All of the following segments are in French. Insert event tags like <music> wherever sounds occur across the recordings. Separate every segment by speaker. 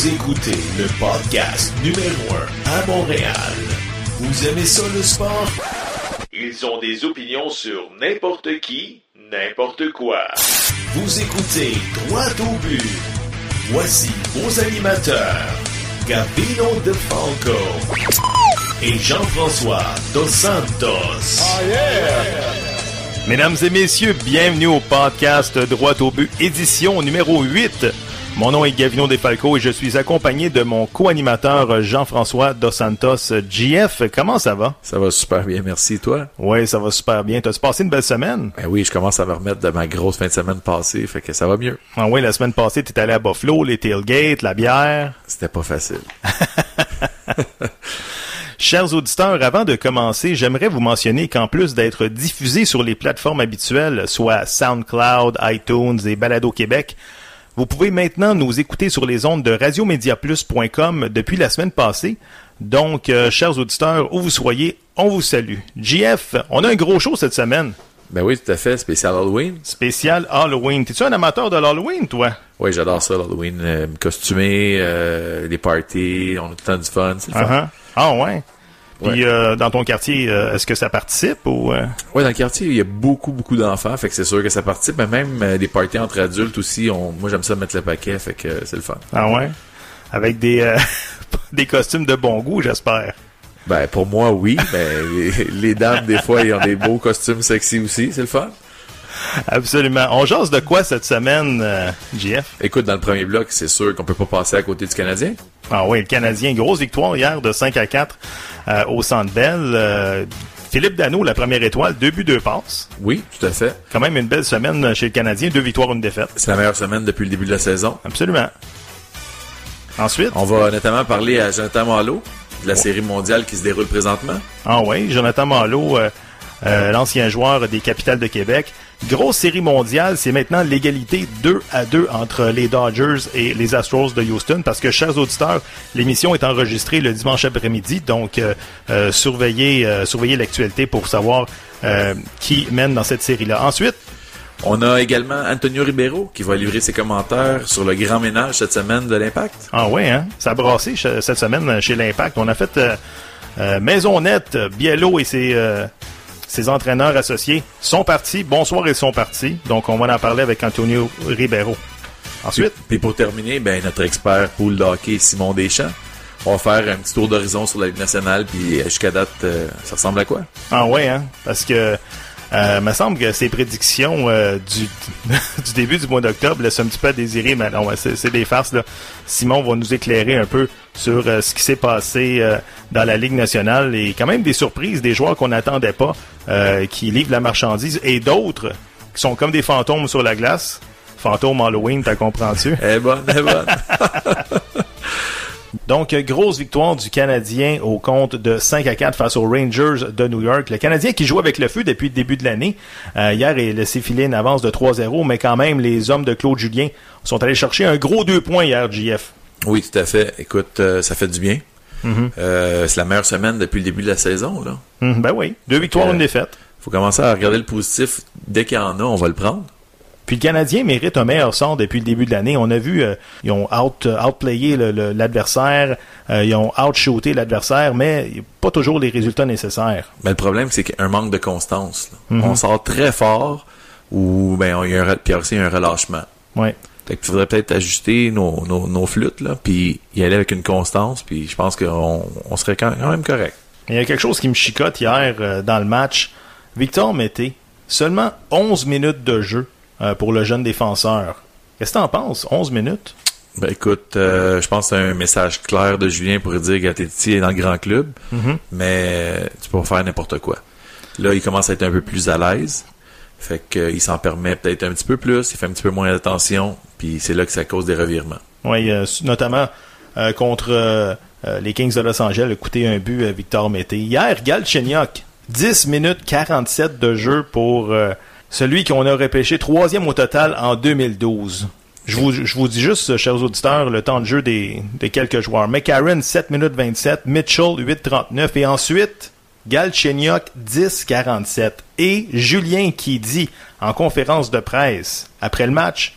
Speaker 1: Vous écoutez le podcast numéro 1 à Montréal. Vous aimez ça le sport? Ils ont des opinions sur n'importe qui, n'importe quoi. Vous écoutez Droit au but. Voici vos animateurs, Gabino De Falco et Jean-François Dos Santos.
Speaker 2: Mesdames et messieurs, bienvenue au podcast Droit au but, édition numéro 8. Mon nom est Gavino Defalco et je suis accompagné de mon co-animateur Jean-François Dos Santos. GF, comment ça va?
Speaker 3: Ça va super bien, merci. Toi?
Speaker 2: Oui, ça va super bien. T'as-tu passé une belle semaine?
Speaker 3: Ben oui, je commence à me remettre de ma grosse fin de semaine passée, fait que ça va mieux.
Speaker 2: Ah oui, la semaine passée, t'es allé à Buffalo, les tailgates, la bière.
Speaker 3: C'était pas facile. <laughs>
Speaker 2: Chers auditeurs, avant de commencer, j'aimerais vous mentionner qu'en plus d'être diffusé sur les plateformes habituelles, soit SoundCloud, iTunes et Balado Québec, vous pouvez maintenant nous écouter sur les ondes de radiomediaplus.com depuis la semaine passée. Donc, euh, chers auditeurs, où vous soyez, on vous salue. JF, on a un gros show cette semaine.
Speaker 3: Ben oui, tout à fait, spécial Halloween.
Speaker 2: Spécial Halloween. T'es-tu un amateur de l'Halloween, toi?
Speaker 3: Oui, j'adore ça, l'Halloween. Euh, me costumer, euh, les parties, on a tout le temps du fun, c'est le fun.
Speaker 2: Uh-huh. Ah ouais. Puis euh, dans ton quartier, euh, est-ce que ça participe ou euh?
Speaker 3: Ouais, dans le quartier, il y a beaucoup, beaucoup d'enfants, fait que c'est sûr que ça participe, mais même des parties entre adultes aussi, on, moi j'aime ça mettre le paquet, fait que c'est le fun.
Speaker 2: Ah ouais? Avec des <laughs> des costumes de bon goût, j'espère.
Speaker 3: Ben pour moi, oui, les dames, des fois, ils ont des beaux costumes sexy aussi, c'est le fun.
Speaker 2: Absolument. On jase de quoi cette semaine, euh, JF?
Speaker 3: Écoute, dans le premier bloc, c'est sûr qu'on peut pas passer à côté du Canadien.
Speaker 2: Ah oui, le Canadien, grosse victoire hier de 5 à 4 euh, au Centre Bell. Euh, Philippe Dano, la première étoile, deux buts, deux passes.
Speaker 3: Oui, tout à fait.
Speaker 2: Quand même une belle semaine chez le Canadien, deux victoires, une défaite.
Speaker 3: C'est la meilleure semaine depuis le début de la saison.
Speaker 2: Absolument. Ensuite,
Speaker 3: On va notamment parler à Jonathan Malo de la série mondiale qui se déroule présentement.
Speaker 2: ah oui, Jonathan Malo, euh, euh, l'ancien joueur des Capitales de Québec. Grosse série mondiale, c'est maintenant l'égalité 2 à 2 entre les Dodgers et les Astros de Houston parce que, chers auditeurs, l'émission est enregistrée le dimanche après-midi, donc euh, euh, surveillez, euh, surveillez l'actualité pour savoir euh, qui mène dans cette série-là. Ensuite,
Speaker 3: On a également Antonio Ribeiro qui va livrer ses commentaires sur le grand ménage cette semaine de l'Impact.
Speaker 2: ah ouais, hein, ça a brassé cette semaine chez l'Impact. On a fait euh, euh, Maison Nette, Biello et ses, euh, ses entraîneurs associés sont partis. Bonsoir, ils sont partis. Donc, on va en parler avec Antonio Ribeiro. Ensuite,
Speaker 3: Puis pour terminer, ben, notre expert pool de hockey Simon Deschamps. On va faire un petit tour d'horizon sur la Ligue nationale, puis euh, jusqu'à date, euh, ça ressemble à quoi?
Speaker 2: Ah ouais, hein? Parce que euh, me semble que ces prédictions euh, du, <laughs> du début du mois d'octobre laissent un petit peu à désirer, mais non, c'est c'est des farces. Là. Simon va nous éclairer un peu sur euh, ce qui s'est passé dans la Ligue nationale et quand même des surprises, des joueurs qu'on n'attendait pas, euh, qui livrent la marchandise et d'autres qui sont comme des fantômes sur la glace. Fantômes Halloween, t'as comprends-tu?
Speaker 3: Eh bonne, eh bonne. <laughs>
Speaker 2: Donc, grosse victoire du Canadien au compte de 5 à 4 face aux Rangers de New York. Le Canadien qui joue avec le feu depuis le début de l'année. Euh, hier, il a laissé filer une avance de 3-0, mais quand même, les hommes de Claude Julien sont allés chercher un gros deux points hier, JF.
Speaker 3: oui, tout à fait. Écoute, euh, ça fait du bien. Euh, c'est la meilleure semaine depuis le début de la saison, là.
Speaker 2: Hum, ben oui, deux victoires, une défaite.
Speaker 3: Faut commencer à regarder le positif. Dès qu'il y en a, on va le prendre.
Speaker 2: Puis le Canadien mérite un meilleur sort depuis le début de l'année. On a vu, euh, ils ont out, euh, outplayé l'adversaire, euh, ils ont outshooté l'adversaire, mais pas toujours les résultats nécessaires.
Speaker 3: Mais le problème, c'est qu'il y a un manque de constance. là. On sort très fort, ou ben, il y a un, puis aussi il y a un relâchement.
Speaker 2: Ouais.
Speaker 3: Fait qu'il faudrait peut-être ajuster nos, nos, nos flûtes, là, puis y aller avec une constance, puis je pense qu'on on serait quand même correct.
Speaker 2: Il y a quelque chose qui me chicote hier euh, dans le match. Victor Mété, seulement 11 minutes de jeu euh, pour le jeune défenseur. Qu'est-ce que t'en penses? 11 minutes?
Speaker 3: Ben écoute, euh, je pense que c'est un message clair de Julien pour dire Gattetti est dans le grand club, mais tu peux faire n'importe quoi. Là, il commence à être un peu plus à l'aise. Fait qu'il s'en permet peut-être un petit peu plus, il fait un petit peu moins attention, puis c'est là que ça cause des revirements.
Speaker 2: Oui, euh, notamment euh, contre euh, les Kings de Los Angeles, a coûté un but à Victor Mété. Hier, Galchenyuk, 10 minutes 47 de jeu pour celui qu'on a repêché troisième au total en 2012. Je vous, je vous dis juste, chers auditeurs, le temps de jeu des, des quelques joueurs. McCarron, 7 minutes 27. Mitchell, 8.39. Et ensuite, Galchenyuk, 10.47. Et Julien qui dit en conférence de presse, après le match,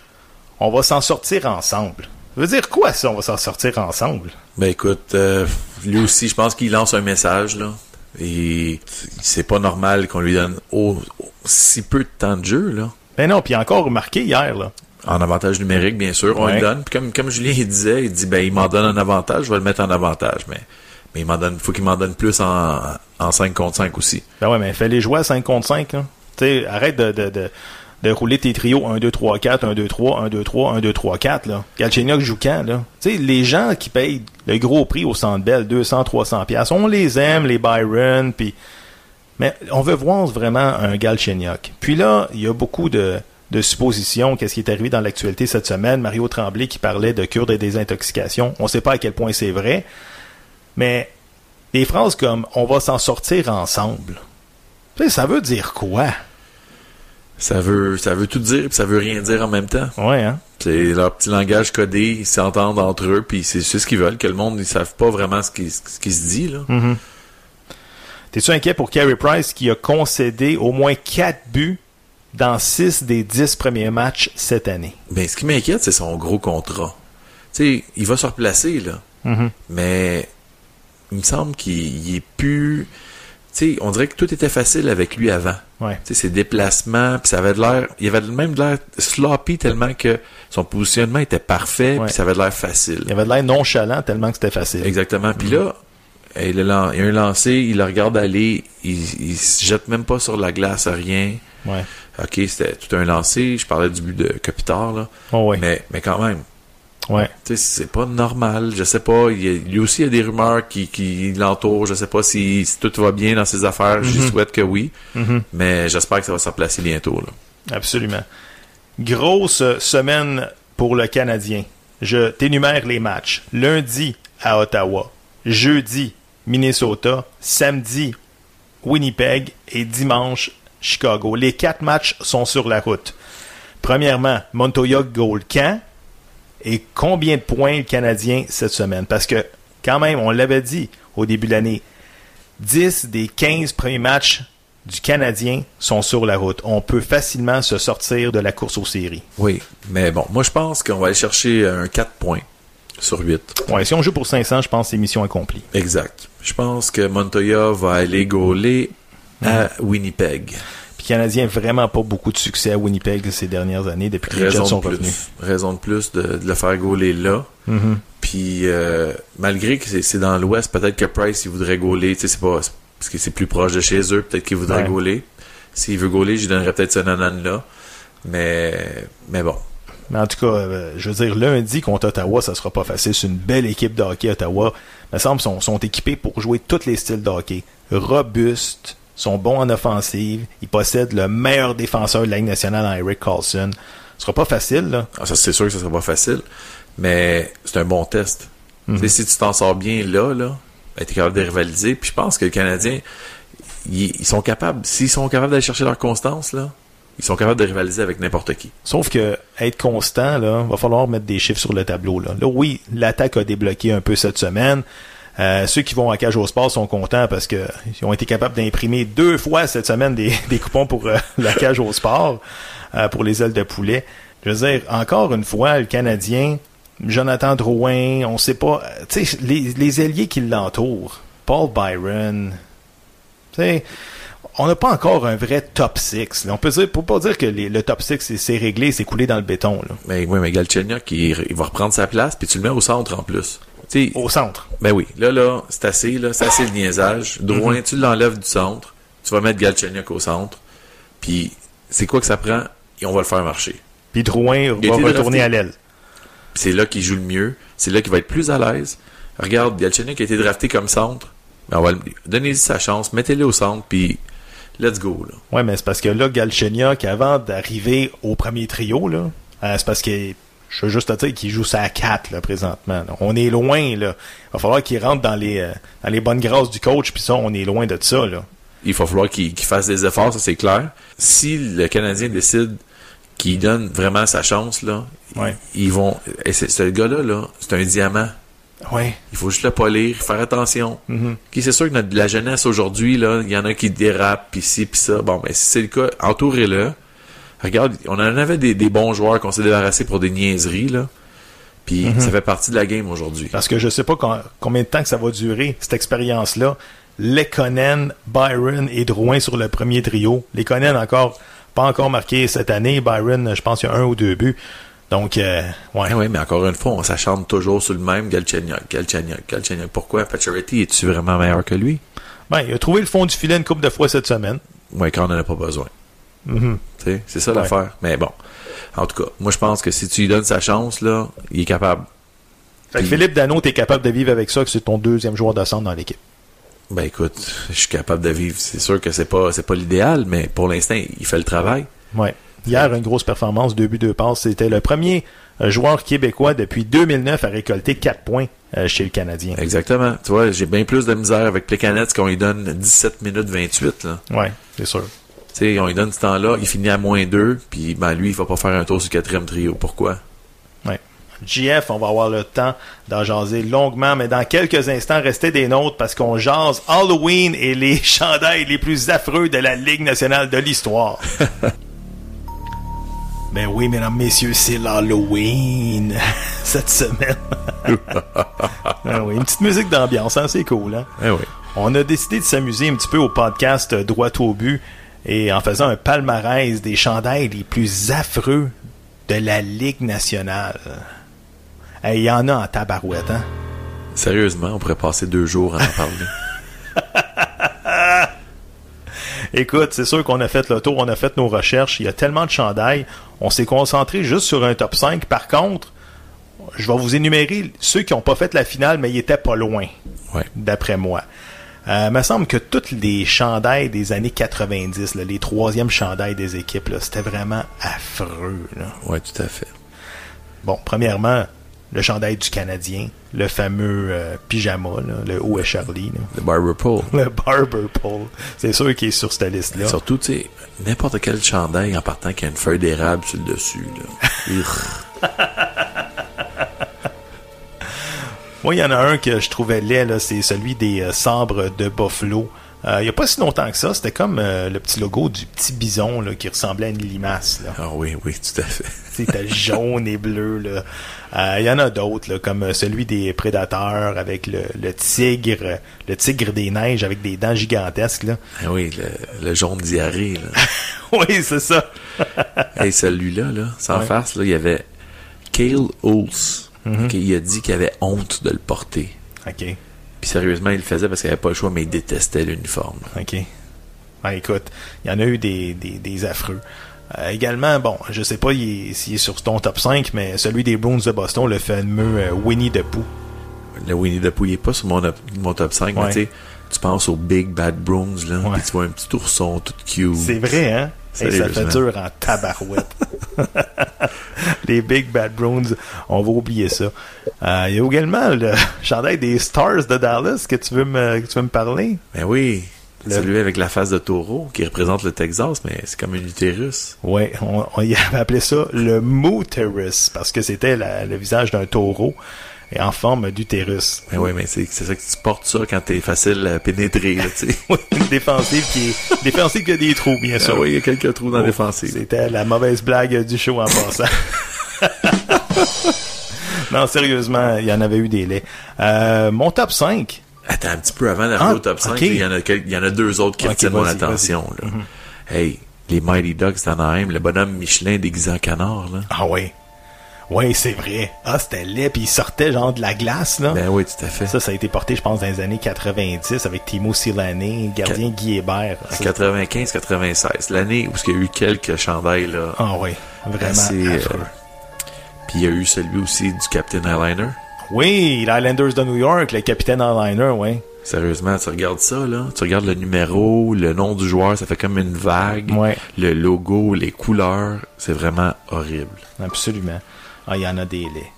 Speaker 2: on va s'en sortir ensemble. Ça veut dire quoi si on va s'en sortir ensemble?
Speaker 3: Ben écoute, euh, lui aussi, je pense qu'il lance un message, là. Et c'est pas normal qu'on lui donne au- au- si peu de temps de jeu, là.
Speaker 2: Ben non, puis encore remarqué hier, là.
Speaker 3: En avantage numérique, bien sûr, on
Speaker 2: Ouais.
Speaker 3: le donne. Puis comme, comme Julien il <laughs> disait, il dit ben il m'en donne un avantage, je vais le mettre en avantage. Mais, mais il m'en donne, faut qu'il m'en donne plus en, en 5 contre 5 aussi.
Speaker 2: Ben ouais, mais fais-les jouer à 5 contre 5, là. Tu sais, arrête de, de, de, de rouler tes trios 1, 2, 3, 4, 1, 2, 3, 1, 2, 3, 1, 2, 3, 4, là. Galchenyuk joue quand, là? Tu sais, les gens qui payent le gros prix au Centre Bell, 200, 300 pièces, on les aime, les Byron, puis... Mais on veut voir vraiment un Galchenyuk. Puis là, il y a beaucoup de, de suppositions. Qu'est-ce qui est arrivé dans l'actualité cette semaine? Mario Tremblay qui parlait de cure de désintoxication. On ne sait pas à quel point c'est vrai. Mais des phrases comme « on va s'en sortir ensemble », ça veut dire quoi?
Speaker 3: Ça veut, ça veut tout dire, puis ça veut rien dire en même temps.
Speaker 2: Ouais, hein?
Speaker 3: C'est leur petit langage codé, ils s'entendent entre eux, puis c'est ce qu'ils veulent, que le monde, ils savent pas vraiment ce qui, ce qui se dit, là.
Speaker 2: Mhm. T'es-tu inquiet pour Carey Price qui a concédé au moins 4 buts dans 6 des 10 premiers matchs cette année?
Speaker 3: Ben, ce qui m'inquiète, c'est son gros contrat. Tu sais, il va se replacer, là.
Speaker 2: Mhm.
Speaker 3: Mais il me semble qu'il il est plus. Sais, on dirait que tout était facile avec lui avant.
Speaker 2: Ouais.
Speaker 3: Tu sais, ses déplacements, puis ça avait de l'air. Il avait même de l'air sloppy tellement que son positionnement était parfait, puis ça avait de l'air facile.
Speaker 2: Il avait de l'air nonchalant tellement que c'était facile.
Speaker 3: Exactement. Puis là, il a, lan- il a un lancé, il le regarde aller, il, il se jette même pas sur la glace, rien.
Speaker 2: Ouais.
Speaker 3: Ok, c'était tout un lancé. Je parlais du but de Kopitar, là.
Speaker 2: Oh, ouais.
Speaker 3: Mais, mais quand même,
Speaker 2: Ouais.
Speaker 3: c'est pas normal. Je sais pas. Il y a, lui aussi, il y a des rumeurs qui, qui l'entourent. Je sais pas si, si tout va bien dans ses affaires. Je
Speaker 2: Mhm.
Speaker 3: souhaite que oui.
Speaker 2: Mhm.
Speaker 3: Mais j'espère que ça va se replacer bientôt, là.
Speaker 2: Absolument. Grosse semaine pour le Canadien. Je t'énumère les matchs. Lundi à Ottawa. Jeudi, Minnesota. Samedi, Winnipeg. Et dimanche, Chicago. Les quatre matchs sont sur la route. Premièrement, Montoya goal quand? Et combien de points le Canadien cette semaine? Parce que, quand même, on l'avait dit au début de l'année, 10 des 15 premiers matchs du Canadien sont sur la route. On peut facilement se sortir de la course aux séries.
Speaker 3: Oui. Mais bon, moi, je pense qu'on va aller chercher un 4 points sur 8.
Speaker 2: Ouais, si on joue pour 500, je pense que c'est mission accomplie.
Speaker 3: Exact. Je pense que Montoya va aller gauler à Winnipeg.
Speaker 2: Puis le Canadien vraiment pas beaucoup de succès à Winnipeg ces dernières années depuis que les Jets
Speaker 3: Raison
Speaker 2: sont
Speaker 3: plus.
Speaker 2: revenus.
Speaker 3: Raison de plus de, de le faire gauler là.
Speaker 2: Mhm.
Speaker 3: Puis euh, malgré que c'est- dans l'Ouest, peut-être que Price il voudrait gauler, tu sais, c'est pas parce que c'est plus proche de chez eux, peut-être qu'il voudrait
Speaker 2: Ouais.
Speaker 3: gauler. S'il veut gauler, je lui donnerais peut-être ce nanan là. Mais mais bon.
Speaker 2: Mais en tout cas, euh, je veux dire, lundi contre Ottawa, ça sera pas facile. C'est une belle équipe de hockey, Ottawa. Il me semble sont, sont équipés pour jouer tous les styles de hockey. Robustes, sont bons en offensive, ils possèdent le meilleur défenseur de la Ligue nationale en Eric Carlson. Ce sera pas facile, là.
Speaker 3: Ah, ça c'est sûr que ça sera pas facile, mais c'est un bon test. Tu sais, si tu t'en sors bien là là, ben, t'es capable de rivaliser. Puis je pense que les Canadiens ils, ils sont capables, s'ils sont capables d'aller chercher leur constance là, ils sont capables de rivaliser avec n'importe qui.
Speaker 2: Sauf que être constant, là, va falloir mettre des chiffres sur le tableau. Là, là oui, l'attaque a débloqué un peu cette semaine. Euh, ceux qui vont à Cage au Sport sont contents parce que ils ont été capables d'imprimer deux fois cette semaine <laughs> des, coupons pour euh, la Cage au Sport euh, pour les ailes de poulet. Je veux dire, encore une fois, le Canadien, Jonathan Drouin, on sait pas, tu les, ailiers qui l'entourent, Paul Byron, tu on n'a pas encore un vrai top 6. là. On peut dire, pour pas dire que le top 6 c'est- réglé, c'est coulé dans le béton.
Speaker 3: Mais oui, mais Galchenyuk, il va reprendre sa place, puis tu le mets au centre en plus.
Speaker 2: Au centre.
Speaker 3: ben oui, là, là, c'est assez, là, c'est assez le niaisage. Drouin, tu l'enlèves du centre, tu vas mettre Galchenyuk au centre, puis c'est quoi que ça prend? Et on va le faire marcher.
Speaker 2: Puis Drouin va retourner à l'aile.
Speaker 3: C'est là qu'il joue le mieux, c'est là qu'il va être plus à l'aise. Regarde, Galchenyuk a été drafté comme centre, ben on va le- donnez-lui sa chance, mettez-le au centre, puis let's go, là.
Speaker 2: Ouais, mais c'est parce que là, Galchenyuk, avant d'arriver au premier trio, là, euh, c'est parce que je veux juste te dire qu'il joue ça à 4 là, présentement. là. On est loin, là. Il va falloir qu'il rentre dans les, euh, dans les bonnes grâces du coach, puis ça, on est loin de ça, là.
Speaker 3: il va falloir qu'il fasse des efforts, ça c'est clair. Si le Canadien décide qu'il donne vraiment sa chance, là,
Speaker 2: Ouais.
Speaker 3: ils vont. Et c'est- ce gars-là, là, c'est un diamant.
Speaker 2: Ouais.
Speaker 3: Il faut juste le polir, faire attention. Puis c'est sûr que notre, la jeunesse aujourd'hui, là, il y en a qui dérapent, puis ci, puis ça. Bon, mais si c'est le cas, entourez-le. Regarde, on en avait des, des bons joueurs qu'on s'est débarrassés pour des niaiseries, là. Puis
Speaker 2: Mhm.
Speaker 3: ça fait partie de la game aujourd'hui.
Speaker 2: Parce que je sais pas com- combien de temps que ça va durer, cette expérience-là. Lekonen, Byron et Drouin sur le premier trio. Lekonen encore, pas encore marqué cette année. Byron, je pense qu'il y a un ou deux buts. Donc, euh, ouais.
Speaker 3: Ah ouais, mais encore une fois, on s'acharne toujours sur le même Galchenyuk, Galchenyuk, Galchenyuk. Pourquoi? Pacioretty, es-tu vraiment meilleur que lui?
Speaker 2: Ben, il a trouvé le fond du filet une couple de fois cette semaine.
Speaker 3: Ouais, quand on n'en a pas besoin.
Speaker 2: Mhm.
Speaker 3: Tu c'est ça
Speaker 2: Ouais.
Speaker 3: l'affaire. Mais bon. En tout cas, moi je pense que si tu lui donnes sa chance, là, il est capable.
Speaker 2: Fait que
Speaker 3: Puis-
Speaker 2: Philippe Dano, t'es capable de vivre avec ça, que c'est ton deuxième joueur de centre dans l'équipe.
Speaker 3: Ben écoute, je suis capable de vivre. C'est sûr que c'est pas c'est pas l'idéal, mais pour l'instant, il fait le travail.
Speaker 2: Ouais. Hier, une grosse performance, deux buts, deux passes. C'était le premier euh, joueur québécois depuis 2009 à récolter 4 points euh, chez le Canadien.
Speaker 3: Exactement. Tu vois, j'ai bien plus de misère avec Plekanec qu'on lui donne 17 minutes 28. Là.
Speaker 2: Ouais, c'est sûr.
Speaker 3: Sais, on lui donne ce temps-là, il finit à moins 2, puis ben lui, il va pas faire un tour sur le quatrième trio. Pourquoi?
Speaker 2: Ouais. JF, on va avoir le temps d'en jaser longuement, mais dans quelques instants, restez des nôtres parce qu'on jase Halloween et les <laughs> chandails les plus affreux de la Ligue nationale de l'histoire. <laughs> ben oui, mesdames, messieurs, c'est l'Halloween <laughs> cette semaine. Ah oui, une petite musique d'ambiance, hein, c'est cool, hein?
Speaker 3: Eh oui.
Speaker 2: On a décidé de s'amuser un petit peu au podcast Droit au but et en faisant un palmarès des chandails les plus affreux de la Ligue nationale. Il y en a en tabarouette, hein?
Speaker 3: Sérieusement, on pourrait passer deux jours à en <laughs> parler.
Speaker 2: Écoute, c'est sûr qu'on a fait le tour, on a fait nos recherches, il y a tellement de chandails, on s'est concentré juste sur un top 5. Par contre, je vais vous énumérer ceux qui n'ont pas fait la finale, mais ils étaient pas loin.
Speaker 3: Ouais.
Speaker 2: d'après moi. Euh, me semble que toutes les chandails des années 90, là, les troisièmes chandails des équipes, c'était vraiment affreux.
Speaker 3: Ouais, tout à fait.
Speaker 2: Bon, premièrement, le chandail du Canadien, le fameux euh, pyjama, là, le est Charlie, là.
Speaker 3: Le Barber Pole. <laughs>
Speaker 2: le Barber Pole. C'est sûr qu'il est sur cette liste-là.
Speaker 3: Surtout, tu sais, n'importe quel chandail en partant qui a une feuille d'érable sur le dessus. Là. <laughs>
Speaker 2: Moi, il y en a un que je trouvais laid, là, c'est celui des euh, sabres de Buffalo. Euh, il n'y a pas si longtemps que ça, c'était comme euh, le petit logo du petit bison là, qui ressemblait à une limace. Là.
Speaker 3: Ah oui, oui, tout à fait. <laughs>
Speaker 2: C'était jaune et bleu. là. Euh, Il y en a d'autres, comme celui des prédateurs avec le, le tigre, le tigre des neiges avec des dents gigantesques. Là.
Speaker 3: Ah oui, le, le jaune diarrhée. Là. <laughs>
Speaker 2: oui, c'est ça.
Speaker 3: hey, celui-là, là, sans
Speaker 2: Ouais.
Speaker 3: face, là, il y avait Kale Hulse.
Speaker 2: Mhm.
Speaker 3: Il a dit qu'il avait honte de le porter.
Speaker 2: OK,
Speaker 3: Puis sérieusement, il le faisait parce qu'il avait pas le choix, mais il détestait l'uniforme.
Speaker 2: OK. Ah, écoute, il y en a eu des, des, des affreux. Euh, également, bon, je sais pas est- s'il est sur ton top 5, mais celui des Bruins de Boston, le fameux euh, Winnie the Pooh.
Speaker 3: Le Winnie the Pooh, il est pas sur mon, mon top 5,
Speaker 2: Ouais.
Speaker 3: mais tu sais, tu penses au Big Bad Bruins, là,
Speaker 2: Ouais.
Speaker 3: puis tu vois un petit ourson tout cute.
Speaker 2: C'est vrai, hein? Et ça fait dur en tabarouette. <laughs> Les Big Bad Browns, on va oublier ça. Euh, Il y a également le <laughs> chandail des Stars de Dallas que tu veux me, que tu veux me parler?
Speaker 3: Ben oui,
Speaker 2: Le-
Speaker 3: celui avec la face de taureau qui représente le Texas, mais c'est comme une utérus.
Speaker 2: Ouais, on, on y <laughs> avait appelé ça le Mooterus parce que c'était le visage d'un taureau en forme d'utérus.
Speaker 3: Ben oui, mais c'est c'est ça que tu portes ça quand t'es facile à pénétrer, là, tu sais. <laughs>
Speaker 2: Oui, une défensive qui est défensive qui a des trous, bien
Speaker 3: Ah
Speaker 2: sûr.
Speaker 3: oui, il y a quelques trous dans la
Speaker 2: Oh,
Speaker 3: défensive.
Speaker 2: C'était la mauvaise blague du show en passant. <laughs> non, sérieusement, il y en avait eu des laits. Euh, mon top 5.
Speaker 3: Attends, un petit peu avant d'arriver
Speaker 2: Ah,
Speaker 3: au top 5,
Speaker 2: ok.
Speaker 3: là, il y, en a quel- il y en a deux autres qui
Speaker 2: Ok,
Speaker 3: retiennent mon
Speaker 2: Mhm.
Speaker 3: attention. Là. Hey, les Mighty Ducks d'Anaheim, le bonhomme Michelin déguisé en canard. Là.
Speaker 2: Ah oui. Oui, c'est vrai. Ah, c'était laid, puis il sortait genre de la glace, là.
Speaker 3: Ben oui, tout à fait.
Speaker 2: Ça, ça a été porté, je pense, dans les années 90 avec Timo Silané, gardien Guy Hébert.
Speaker 3: En
Speaker 2: Ça-
Speaker 3: 95-96, l'année où il y a eu quelques chandails. Là,
Speaker 2: Ah oui, vraiment
Speaker 3: euh. Puis il y a eu celui aussi du Captain Airliner.
Speaker 2: Oui, l'Islanders de New York, le capitaine Airliner, oui.
Speaker 3: Sérieusement, tu regardes ça, là. Tu regardes le numéro, le nom du joueur, ça fait comme une vague.
Speaker 2: Ouais.
Speaker 3: Le logo, les couleurs, c'est vraiment horrible.
Speaker 2: Absolument. Ah, il y en a des laits.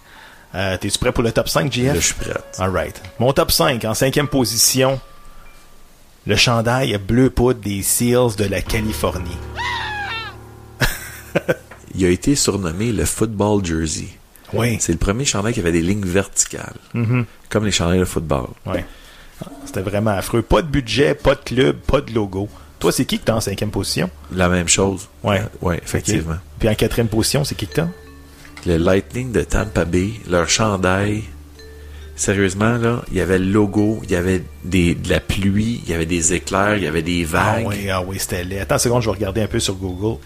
Speaker 2: Euh, T'es-tu prêt pour le top 5,
Speaker 3: Là,
Speaker 2: JF?
Speaker 3: je suis prête.
Speaker 2: Alright. Mon top 5, en cinquième position, le chandail bleu poudre des Seals de la Californie.
Speaker 3: Il a été surnommé le Football Jersey.
Speaker 2: Oui.
Speaker 3: C'est le premier chandail qui avait des lignes verticales.
Speaker 2: Mhm.
Speaker 3: Comme les chandails de football.
Speaker 2: Ah, C'était vraiment affreux. Pas de budget, pas de club, pas de logo. Toi, c'est qui que t'as en cinquième position?
Speaker 3: La même chose.
Speaker 2: Ouais.
Speaker 3: Ouais, effectivement.
Speaker 2: Puis en quatrième position, c'est qui que t'as?
Speaker 3: Le Lightning de Tampa Bay, leur chandail, sérieusement, là, il y avait le logo, il y avait des, de la pluie, il y avait des éclairs, il y avait des
Speaker 2: Ah
Speaker 3: vagues.
Speaker 2: oui, ah oui, c'était laid. Attends une seconde, je vais regarder un peu sur Google.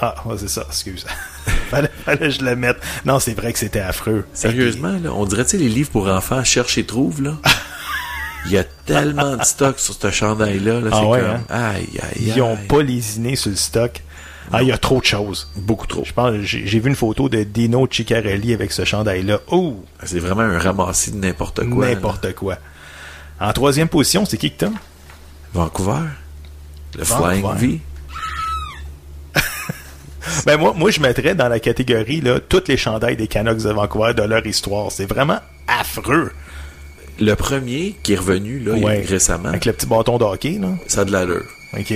Speaker 2: Ah, ouais, c'est ça, excuse. <laughs> fallait, fallait que je le mette. Non, c'est vrai que c'était affreux.
Speaker 3: Sérieusement, là, on dirait, tu sais, les livres pour enfants, cherche et trouve, là. <laughs> Il y a tellement de stock sur ce chandail-là, là,
Speaker 2: Ah ouais,
Speaker 3: comme,
Speaker 2: hein?
Speaker 3: aïe, aïe,
Speaker 2: Ils ont
Speaker 3: aïe.
Speaker 2: pas lésiné sur le stock. Ah, il y a trop de choses.
Speaker 3: Beaucoup trop.
Speaker 2: Je pense, j'ai vu une photo de Dino Ciccarelli avec ce chandail-là. Oh,
Speaker 3: C'est vraiment un ramassis de n'importe quoi.
Speaker 2: n'importe quoi. En troisième position, c'est qui que t'as?
Speaker 3: Vancouver. Le
Speaker 2: Vancouver.
Speaker 3: Flying V. <laughs>
Speaker 2: Ben moi, moi, je mettrais dans la catégorie là, toutes les chandails des Canucks de Vancouver de leur histoire. C'est vraiment affreux.
Speaker 3: Le premier qui est revenu, là,
Speaker 2: Ouais.
Speaker 3: récemment,
Speaker 2: Avec le petit bâton de hockey, là.
Speaker 3: ça a de l'allure.
Speaker 2: OK.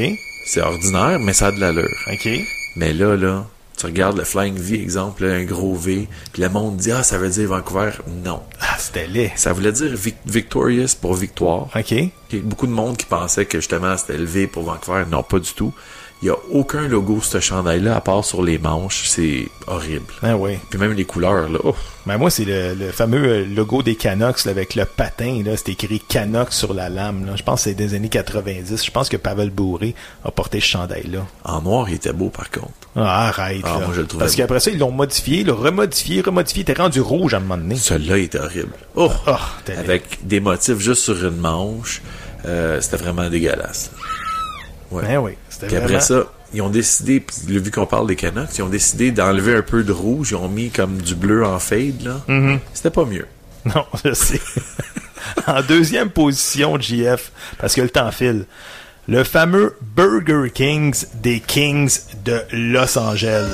Speaker 3: C'est ordinaire, mais ça a de l'allure.
Speaker 2: OK.
Speaker 3: Mais là, là, tu regardes le Flying V, exemple, là, un gros V, puis le monde dit, ah, ça veut dire Vancouver? Non.
Speaker 2: Ah, c'était laid.
Speaker 3: Ça voulait dire vic- victorious pour victoire.
Speaker 2: OK.
Speaker 3: Il y a beaucoup de monde qui pensait que justement c'était le V pour Vancouver. Non, pas du tout. Il n'y a aucun logo sur ce chandail-là, à part sur les manches. C'est horrible.
Speaker 2: Ah oui.
Speaker 3: Puis même les couleurs, là. oh.
Speaker 2: Ben moi, c'est le, le fameux euh, logo des Canucks là, avec le patin. là. C'est écrit Canucks sur la lame. Là. Je pense que c'est des années 90. Je pense que Pavel Bourré a porté ce chandail-là.
Speaker 3: En noir, il était beau, par contre.
Speaker 2: Ah, arrête.
Speaker 3: Ah,
Speaker 2: là.
Speaker 3: moi, je le trouvais
Speaker 2: Parce qu'après ça, ils l'ont modifié, le remodifié, remodifié. Il était rendu rouge à un moment donné.
Speaker 3: Celui-là, il était horrible. Oh! Avec des motifs juste sur une manche. Euh, c'était vraiment dégueulasse. Ouais.
Speaker 2: Ben oui.
Speaker 3: Puis après ça, ils ont décidé, puis vu qu'on parle des Canucks, ils ont décidé d'enlever un peu de rouge. Ils ont mis comme du bleu en fade, là.
Speaker 2: Mm-hmm.
Speaker 3: C'était pas mieux. <laughs>
Speaker 2: Non, je sais. <laughs> en deuxième position, JF, parce que le temps file, le fameux Burger Kings des Kings de Los Angeles.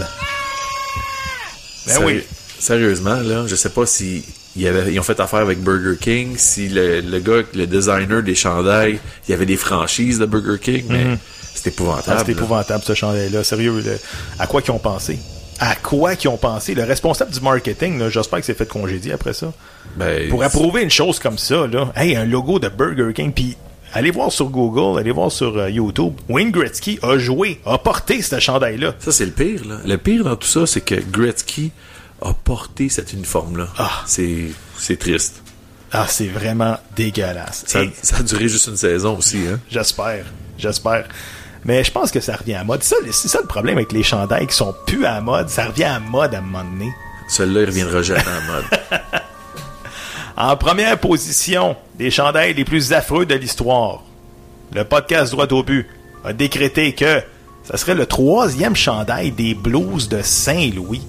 Speaker 2: Ben
Speaker 3: Sérieux-
Speaker 2: oui.
Speaker 3: Sérieusement, là, je sais pas si ils, ont fait affaire avec Burger King, si le, le gars, le designer des chandails, il y avait des franchises de Burger King, mais c'est
Speaker 2: Ah,
Speaker 3: épouvantable.
Speaker 2: c'est
Speaker 3: là.
Speaker 2: épouvantable ce chandail-là. Sérieux, à quoi qu'ils ont pensé? À quoi qu'ils ont pensé? Le responsable du marketing, j'espère que c'est fait congédier après ça.
Speaker 3: Ben,
Speaker 2: Pour approuver une chose comme ça, là, hey, un logo de Burger King, puis allez voir sur Google, allez voir sur euh, YouTube, Wayne Gretzky a joué, a porté ce chandail-là.
Speaker 3: Ça, c'est le pire, là. Le pire dans tout ça, c'est que Gretzky a porté cet uniforme-là.
Speaker 2: Ah.
Speaker 3: C'est, c'est triste.
Speaker 2: Ah, c'est vraiment dégueulasse.
Speaker 3: Ça,
Speaker 2: Et
Speaker 3: ça a duré juste une saison aussi, hein.
Speaker 2: J'espère, j'espère. Mais je pense que ça revient à mode. C'est ça le problème avec les chandails qui sont plus à mode. Ça revient à mode à un moment donné.
Speaker 3: Celui-là, il reviendra jamais en mode. <laughs>
Speaker 2: En première position, des chandails les plus affreux de l'histoire. Le podcast Droit au but a décrété que ça serait le troisième chandail des Blues de Saint-Louis.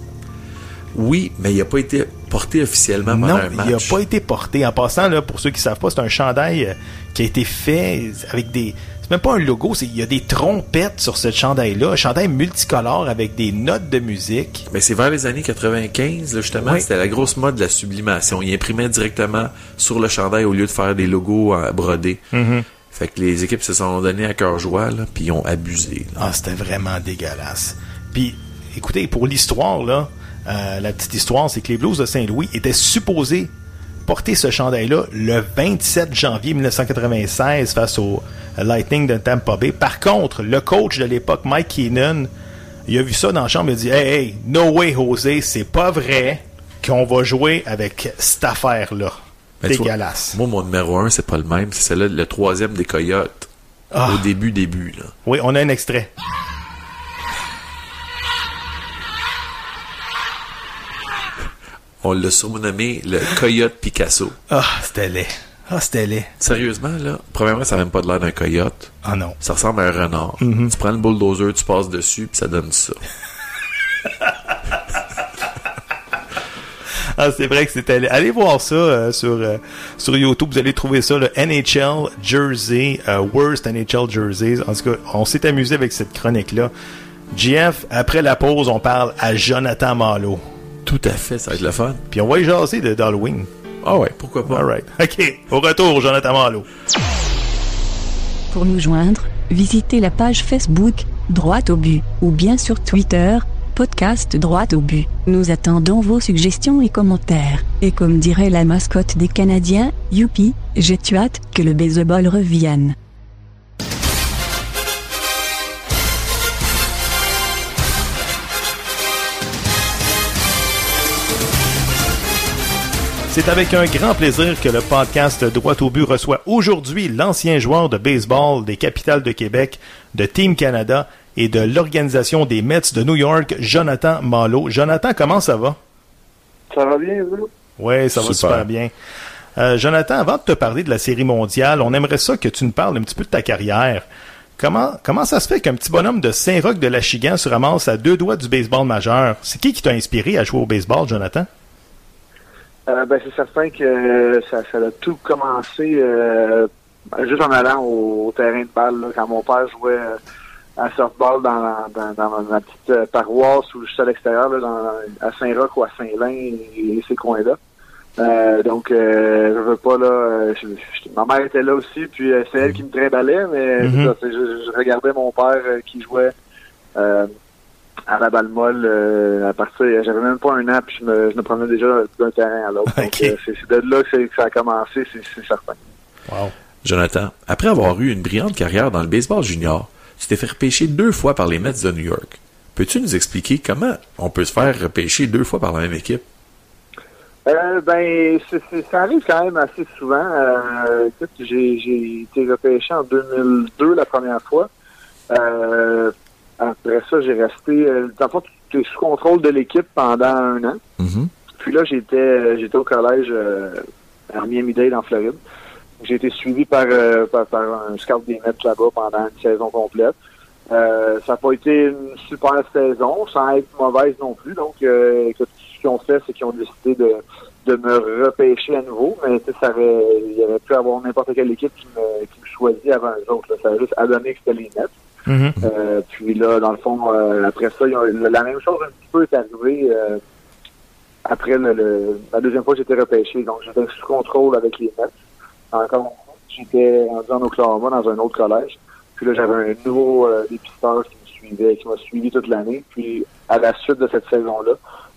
Speaker 3: Oui, mais il n'a pas été porté officiellement pendant
Speaker 2: Non,
Speaker 3: un match.
Speaker 2: il n'a pas été porté. En passant, là, pour ceux qui savent pas, c'est un chandail euh, qui a été fait avec des. C'est même pas un logo, c'est il y a des trompettes sur ce chandail-là, un chandail multicolore avec des notes de musique.
Speaker 3: Mais c'est vers les années 95, là, justement,
Speaker 2: Oui.
Speaker 3: c'était la grosse mode de la sublimation. Ils imprimaient directement sur le chandail au lieu de faire des logos brodés.
Speaker 2: Mm-hmm.
Speaker 3: Fait que les équipes se sont données à cœur joie, là, puis ils ont abusé. là.
Speaker 2: Ah, c'était vraiment dégueulasse. Puis, écoutez, pour l'histoire, là, euh, la petite histoire, c'est que les Blues de Saint-Louis étaient supposés porter ce chandail-là le 27 janvier 1996 face au Lightning de Tampa Bay. Par contre, le coach de l'époque, Mike Keenan, il a vu ça dans la chambre, il a dit Hey, hey, no way, José, c'est pas vrai qu'on va jouer avec cette affaire-là.
Speaker 3: Mais tu vois,
Speaker 2: Dégueulasse.
Speaker 3: Moi, mon numéro un, c'est pas le même. C'est celui-là, le troisième des Coyotes.
Speaker 2: Ah.
Speaker 3: Au début, début, là.
Speaker 2: Oui, on a un extrait.
Speaker 3: On l'a surnommé le Coyote Picasso.
Speaker 2: Ah, c'était laid. Ah, c'était laid.
Speaker 3: Sérieusement, là, premièrement, ça n'a même pas de l'air d'un coyote.
Speaker 2: Ah non.
Speaker 3: Ça ressemble à un renard.
Speaker 2: Mm-hmm.
Speaker 3: Tu prends le bulldozer, tu passes dessus, puis ça donne ça. <laughs>
Speaker 2: Ah, c'est vrai que c'était. laid. Allez voir ça euh, sur euh, sur YouTube. Vous allez trouver ça, le NHL Jersey, euh, worst NHL jerseys. En tout cas, on s'est amusé avec cette chronique-là. GF, après la pause, on parle à Jonathan Malo.
Speaker 3: Tout à fait, ça va être le fun.
Speaker 2: Puis on va y jaser de d'Halloween.
Speaker 3: Ah ouais, pourquoi pas.
Speaker 2: All right. OK. Au retour, Jonathan Malo.
Speaker 4: Pour nous joindre, visitez la page Facebook, Droite au but, ou bien sur Twitter, podcast Droite au but. Nous attendons vos suggestions et commentaires. Et comme dirait la mascotte des Canadiens, youpi, j'ai hâte que le baseball revienne?
Speaker 2: C'est avec un grand plaisir que le podcast Droit au but reçoit aujourd'hui l'ancien joueur de baseball des capitales de Québec, de Team Canada et de l'organisation des Mets de New York, Jonathan Malo. Jonathan, comment ça va?
Speaker 5: Ça va bien, vous?
Speaker 2: Oui, ça va super bien. Euh, Jonathan, avant de te parler de la série mondiale, on aimerait ça que tu nous parles un petit peu de ta carrière. Comment, comment ça se fait qu'un petit bonhomme de Saint-Roch de l'Achigan se ramasse à deux doigts du baseball majeur? C'est qui qui t'a inspiré à jouer au baseball, Jonathan?
Speaker 5: Euh, ben, c'est certain que ça, ça a tout commencé euh, juste en allant au, terrain de balle. Là, quand mon père jouait euh, à softball dans, dans, dans ma petite euh, paroisse ou juste à l'extérieur, là, dans, à Saint-Roch ou à Saint-Lin et, et ces coins-là. Euh, donc, euh, je veux pas là. Je, je, ma mère était là aussi, puis c'est elle qui me trimballait, mais
Speaker 2: Mhm.
Speaker 5: ça, je, je regardais mon père euh, qui jouait euh, à la balle molle euh, à partir. J'avais même pas un an, puis je me, je me promenais déjà d'un terrain à l'autre. Donc, euh, c'est de là que, ça a commencé, c'est certain.
Speaker 2: Wow.
Speaker 3: Jonathan, après avoir eu une brillante carrière dans le baseball junior, tu t'es fait repêcher deux fois par les Mets de New York. Peux-tu nous expliquer comment on peut se faire repêcher deux fois par la même équipe?
Speaker 5: Euh, ben, ça arrive quand même assez souvent. Euh, écoute, j'ai j'ai été repêché en 2002 la première fois. Euh, après ça, j'ai resté. Euh, dans le fond, tu es sous contrôle de l'équipe pendant un an.
Speaker 3: Mhm.
Speaker 5: Puis là, j'étais j'étais au collège euh, à Miami-Dade en Floride. J'ai été suivi par, euh, par, par un scout des Mets là-bas pendant une saison complète. Euh, ça n'a pas été une super saison, sans être mauvaise non plus. Donc, euh, écoute, ce qu'ils ont fait, c'est qu'ils ont décidé de, de me repêcher à nouveau. Mais ça avait, il y aurait pu avoir n'importe quelle équipe qui me, qui me choisit avant eux autres. là. Ça a juste adonné que c'était les
Speaker 2: Mhm.
Speaker 5: Euh, puis là, dans le fond, euh, après ça, la même chose un petit peu est arrivée euh, après le, le- la deuxième fois que j'étais repêché. Donc, j'étais sous contrôle avec les Mets. Encore j'étais rendu en Oklahoma dans un autre collège. Puis là, j'avais un nouveau dépisteur qui me suivait, qui m'a suivi toute l'année. Puis à la suite de cette saison-là,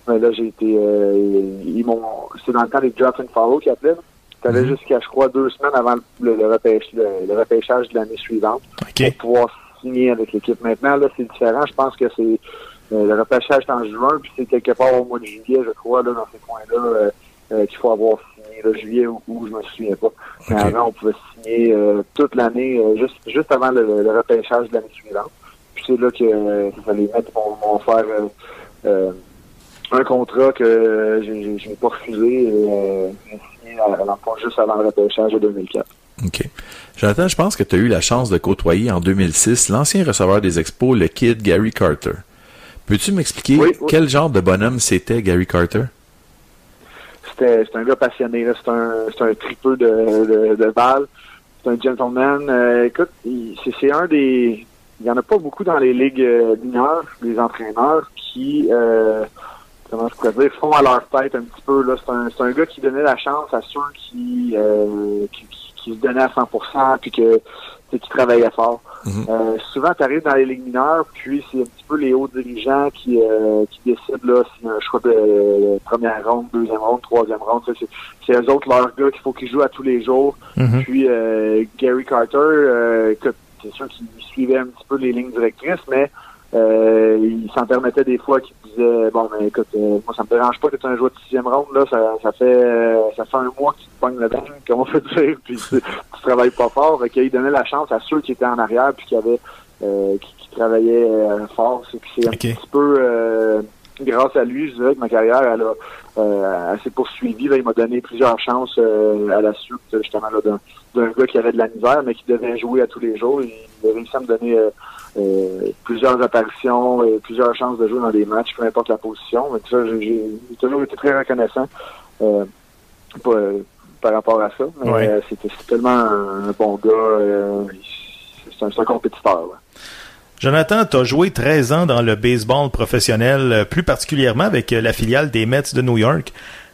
Speaker 5: mais là, j'ai été... ils m'ont... C'est dans le temps des draft and follow qu'ils appelaient. Tu avais
Speaker 3: Mhm.
Speaker 5: jusqu'à, je crois, deux semaines avant le, repêche- repêchage de l'année suivante pour pouvoir signer avec l'équipe. Maintenant, là, c'est différent. Je pense que c'est euh, le repêchage est en juin, puis c'est quelque part au mois de juillet, je crois, là, dans ces coins-là, euh, euh, qu'il faut avoir signé, là, juillet ou août, je me souviens pas. Mais avant, on pouvait signer toute l'année, juste juste avant le, le repêchage de l'année suivante. Puis c'est là que ça, les mettre vont, vont faire un contrat que je n'ai pas refusé et signé à, à juste avant le repêchage de 2004.
Speaker 3: OK. Jonathan, je pense que tu as eu la chance de côtoyer en 2006 l'ancien receveur des expos, le kid Gary Carter. Peux-tu m'expliquer
Speaker 5: Oui, oui.
Speaker 3: quel genre de bonhomme c'était Gary Carter?
Speaker 5: C'était c'est un gars passionné, c'est un, c'est un tripeux de, de. C'est un gentleman. Euh, écoute, c'est un des. Il y en a pas beaucoup dans les ligues euh, mineures, les entraîneurs qui euh, comment je pourrais dire, font à leur tête un petit peu. C'est un, un gars qui donnait la chance à ceux qui, euh, qui, qui- qui se donnaient à 100% puis que qui travaillaient fort.
Speaker 3: Mhm.
Speaker 5: Euh, souvent, tu arrives dans les ligues mineures, puis c'est un petit peu les hauts dirigeants qui, euh, qui décident là, a un choix de, de première ronde, deuxième ronde, troisième ronde. C'est, eux autres, leurs gars, qu'il faut qu'ils jouent à tous les jours.
Speaker 2: Mhm.
Speaker 5: Puis euh, Gary Carter, euh, c'est sûr qu'il suivait un petit peu les lignes directrices, mais euh, il s'en permettait des fois qu'il disait bon mais écoute, euh, moi ça me dérange pas que tu un joueur de sixième ronde, là, ça, ça fait euh, ça fait un mois que tu te pognes <laughs> là-dedans, comme on peut dire, puis tu, tu travailles pas fort. Fait qu'il donnait la chance à ceux qui étaient en arrière puis qui avaient euh, qui, qui travaillaient euh, fort. C'est un petit peu euh, grâce à lui, je dirais que ma carrière, elle a euh, elle s'est poursuivie. Là, il m'a donné plusieurs chances euh, à la suite, justement, là, d'un, d'un gars qui avait de la misère, mais qui devait jouer à tous les jours. Il a réussi à me donner euh, euh, plusieurs apparitions et plusieurs chances de jouer dans des matchs, peu importe la position. Donc ça, j'ai, toujours été très reconnaissant euh, par, par rapport à ça.
Speaker 2: Ouais.
Speaker 5: euh, c'était, tellement un, bon gars. euh, c'est, un, c'est un compétiteur. là.
Speaker 2: Jonathan, tu as joué 13 ans dans le baseball professionnel, euh, plus particulièrement avec euh, la filiale des Mets de New York.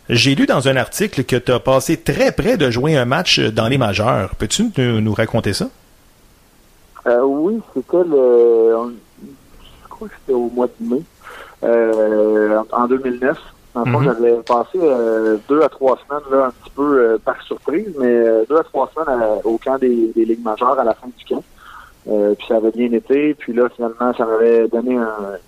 Speaker 2: J'ai lu dans un article que tu as passé très près de jouer un match euh, dans les majeurs. Peux-tu nous, nous raconter ça?
Speaker 5: Euh, oui, c'était le. je crois que c'était au mois de mai, euh, en en 2009. En
Speaker 2: Mhm.
Speaker 5: j'avais passé euh, deux à trois semaines, là, un petit peu par surprise, mais deux à trois semaines à- au camp des, des Ligues majeures à la fin du camp. Euh, puis ça avait bien été. Puis là, finalement, ça m'avait donné un,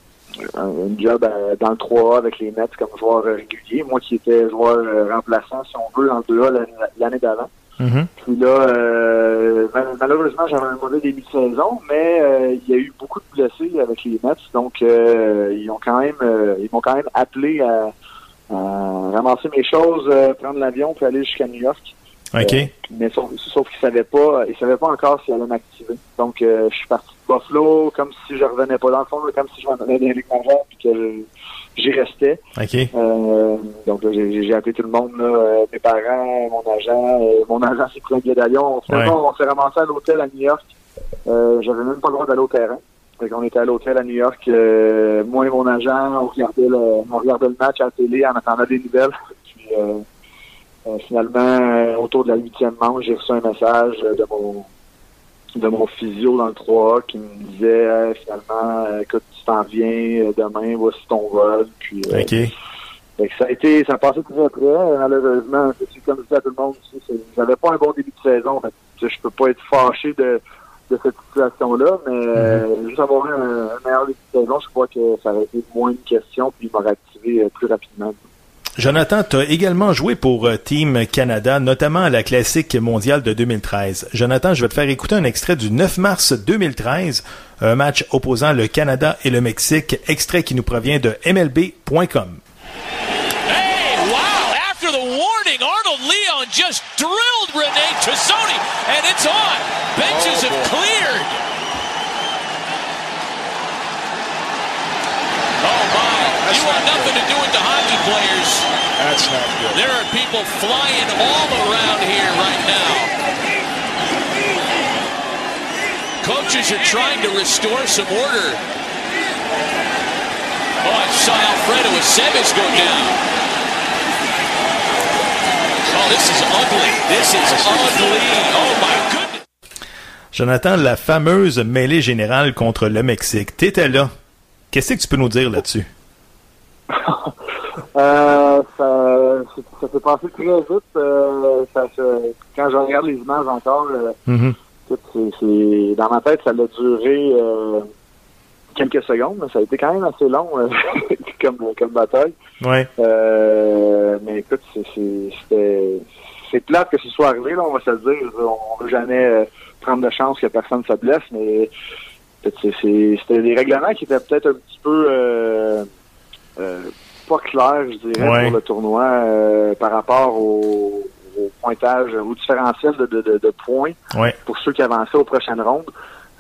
Speaker 5: un job dans le 3A avec les Mets comme joueur régulier. Moi qui étais joueur remplaçant, si on veut, en 2A l'année d'avant.
Speaker 2: Mm-hmm.
Speaker 5: Puis là, euh, malheureusement, j'avais un mauvais début de saison, mais euh, il y a eu beaucoup de blessés avec les Mets, donc euh, ils ont quand même, ils m'ont quand même appelé à, ramasser mes choses, prendre l'avion puis aller jusqu'à New York.
Speaker 2: OK.
Speaker 5: mais sauf, sauf qu'ils savaient pas, ils savaient pas encore si allaient m'activer. Donc, je suis parti de Buffalo comme si je revenais pas dans le fond, comme si je m'en allais dans les puis que j'y restais. Euh, donc j'ai appelé tout le monde, euh, mes parents, mon agent. Euh, mon agent s'est pris un billet d'avion. On s'est ramassé à l'hôtel à New York. J'avais même pas le droit d'aller au terrain. Fait on était à l'hôtel à New York. moi et mon agent, on regardait, le, on regardait le match à la télé en attendant des nouvelles. <laughs> Puis finalement, autour de la huitième manche, j'ai reçu un message de mon de mon physio dans le 3A qui me disait finalement écoute tu t'en viens euh, demain voici ton vol puis
Speaker 2: euh, OK.
Speaker 5: ça a été ça a passé très très malheureusement comme je dis à tout le monde j'avais pas un bon début de saison je peux pas être fâché de de cette situation-là, mais mm-hmm. euh, juste avoir un, un, meilleur début de saison, je crois que ça aurait été moins une question, puis il m'aurait activé plus rapidement.
Speaker 2: Jonathan, tu as également joué pour euh, Team Canada, notamment à la Classique mondiale de 2013. Jonathan, je vais te faire écouter un extrait du 9 mars 2013, un match opposant le Canada et le Mexique, extrait qui nous provient de MLB.com.
Speaker 6: Hey, wow! After the warning, Arnold Leon just drilled Rene Tassoni, and it's on. Benches have oh, cleared. Oh my! You want nothing to do with the hockey players.
Speaker 7: That's not good.
Speaker 6: There are people flying all around here right now. Coaches are trying to restore some order. Oh, I saw Alfredo Aceves go down. Oh, this is ugly. This is ugly. Oh, my goodness.
Speaker 2: Jonathan, la fameuse mêlée générale contre le Mexique. T'étais là. Qu'est-ce que tu peux nous dire là-dessus?
Speaker 5: Euh, ça, ça s'est passé très vite. Euh, ça, quand je regarde les images encore, euh, c'est, dans ma tête, ça a duré quelques secondes. Mais ça a été quand même assez long <laughs> comme, comme bataille.
Speaker 2: Ouais.
Speaker 5: mais écoute, c'était c'est plate que ce soit arrivé, là, on va se le dire. On ne veut jamais prendre de chance que personne se blesse, mais c'était des règlements qui étaient peut-être un petit peu pas clair, je dirais, pour le tournoi euh, par rapport au, pointage, au différentiel de, de, de, points pour ceux qui avançaient aux prochaines rondes.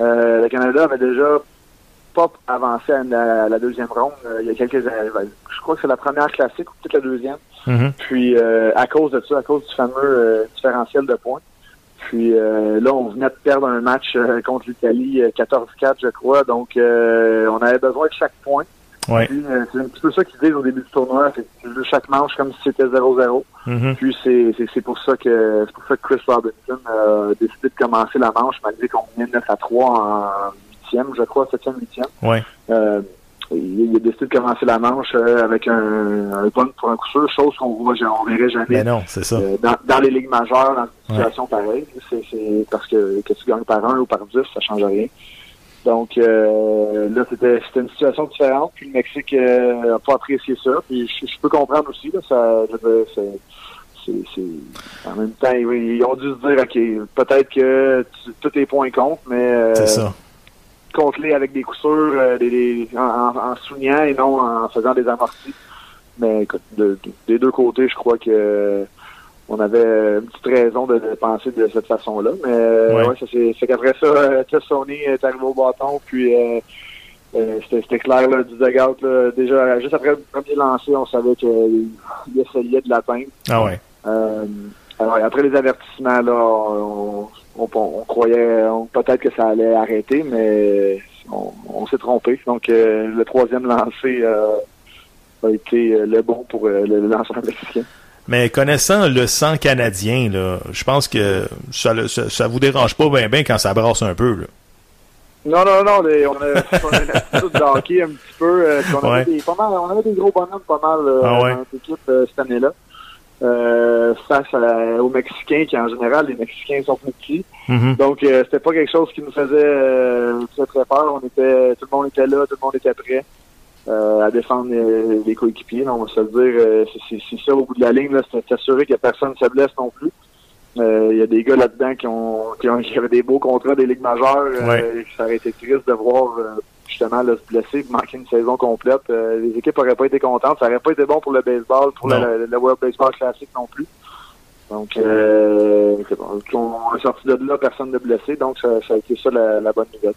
Speaker 5: Euh, le Canada avait déjà pas avancé à, la deuxième ronde euh, il y a quelques années. Ben, je crois que c'est la première classique ou peut-être la deuxième.
Speaker 2: Mm-hmm.
Speaker 5: Puis à cause de ça, à cause du fameux différentiel de points. Puis là, on venait de perdre un match contre l'Italie 14-4, je crois. Donc, on avait besoin de chaque point.
Speaker 2: Ouais.
Speaker 5: Euh, c'est un petit peu ça qu'ils disent au début du tournoi. C'est que chaque manche comme si c'était 0-0.
Speaker 2: Mm-hmm.
Speaker 5: Puis c'est, pour ça que c'est pour ça que Chris Robinson a décidé de commencer la manche malgré qu'on venait 9 à 3 en huitième, je crois, septième, huitième.
Speaker 2: Ouais.
Speaker 5: Euh, il, a décidé de commencer la manche euh, avec un, un bon pour un coup sûr, chose qu'on on verrait jamais.
Speaker 2: Mais non, c'est ça.
Speaker 5: Dans, dans, les ligues majeures, dans une situation pareille, c'est, c'est parce que que tu gagnes par un ou par dix, ça change rien. Donc euh, là, c'était une situation différente. Puis le Mexique n'a euh, pas apprécié ça. Puis je, peux comprendre aussi. Là, ça, c'est, en même temps, ils, ont dû se dire, OK, peut-être que tous tes points comptent, mais euh, compte-les avec des coups sûrs, des, en, en, soulignant et non en faisant des amortis. Mais écoute, des deux côtés, je crois que on avait une petite raison de, penser de cette façon-là. Mais euh, ouais. c'est qu'après ça, euh, Sony est arrivé au bâton, puis euh, euh c'était clair là, du dugout. Là, déjà, juste après le premier lancer, on savait qu'il essayait de l'atteindre.
Speaker 2: Ah ouais.
Speaker 5: Euh, alors, après les avertissements, là, on, on, on croyait peut-être que ça allait arrêter, mais on, s'est trompé. Donc, le troisième lancé a été le bon pour le lanceur mexicain.
Speaker 2: Mais connaissant le sang canadien, là, je pense que ça, ça, ça vous dérange pas bien bien quand ça brasse un peu. Là.
Speaker 5: Non, non, non, on a, on a une attitude de hockey un petit peu. Euh, on, avait des, pas mal, on avait des gros bonhommes pas mal euh,
Speaker 2: ah ouais.
Speaker 5: dans notre équipe euh, cette année-là. Euh, face à, aux Mexicains, qui en général, les Mexicains sont plus petits.
Speaker 2: Mm-hmm.
Speaker 5: Donc, c'était pas quelque chose qui nous faisait très, très peur. On était, tout le monde était là, tout le monde était prêt. À défendre les coéquipiers. On va se le dire, c'est ça au bout de la ligne, c'est s'assurer que personne ne se blesse non plus. Il y a des gars là-dedans qui ont, qui ont qui avaient des beaux contrats des ligues majeures. ça aurait été triste de voir justement là, se blesser, manquer une saison complète. les équipes n'auraient pas été contentes. Ça n'aurait pas été bon pour le baseball, pour le, le World Baseball Classic non plus. Donc, euh, on est sorti de là, personne ne blessé, donc ça, a été ça la, bonne nouvelle.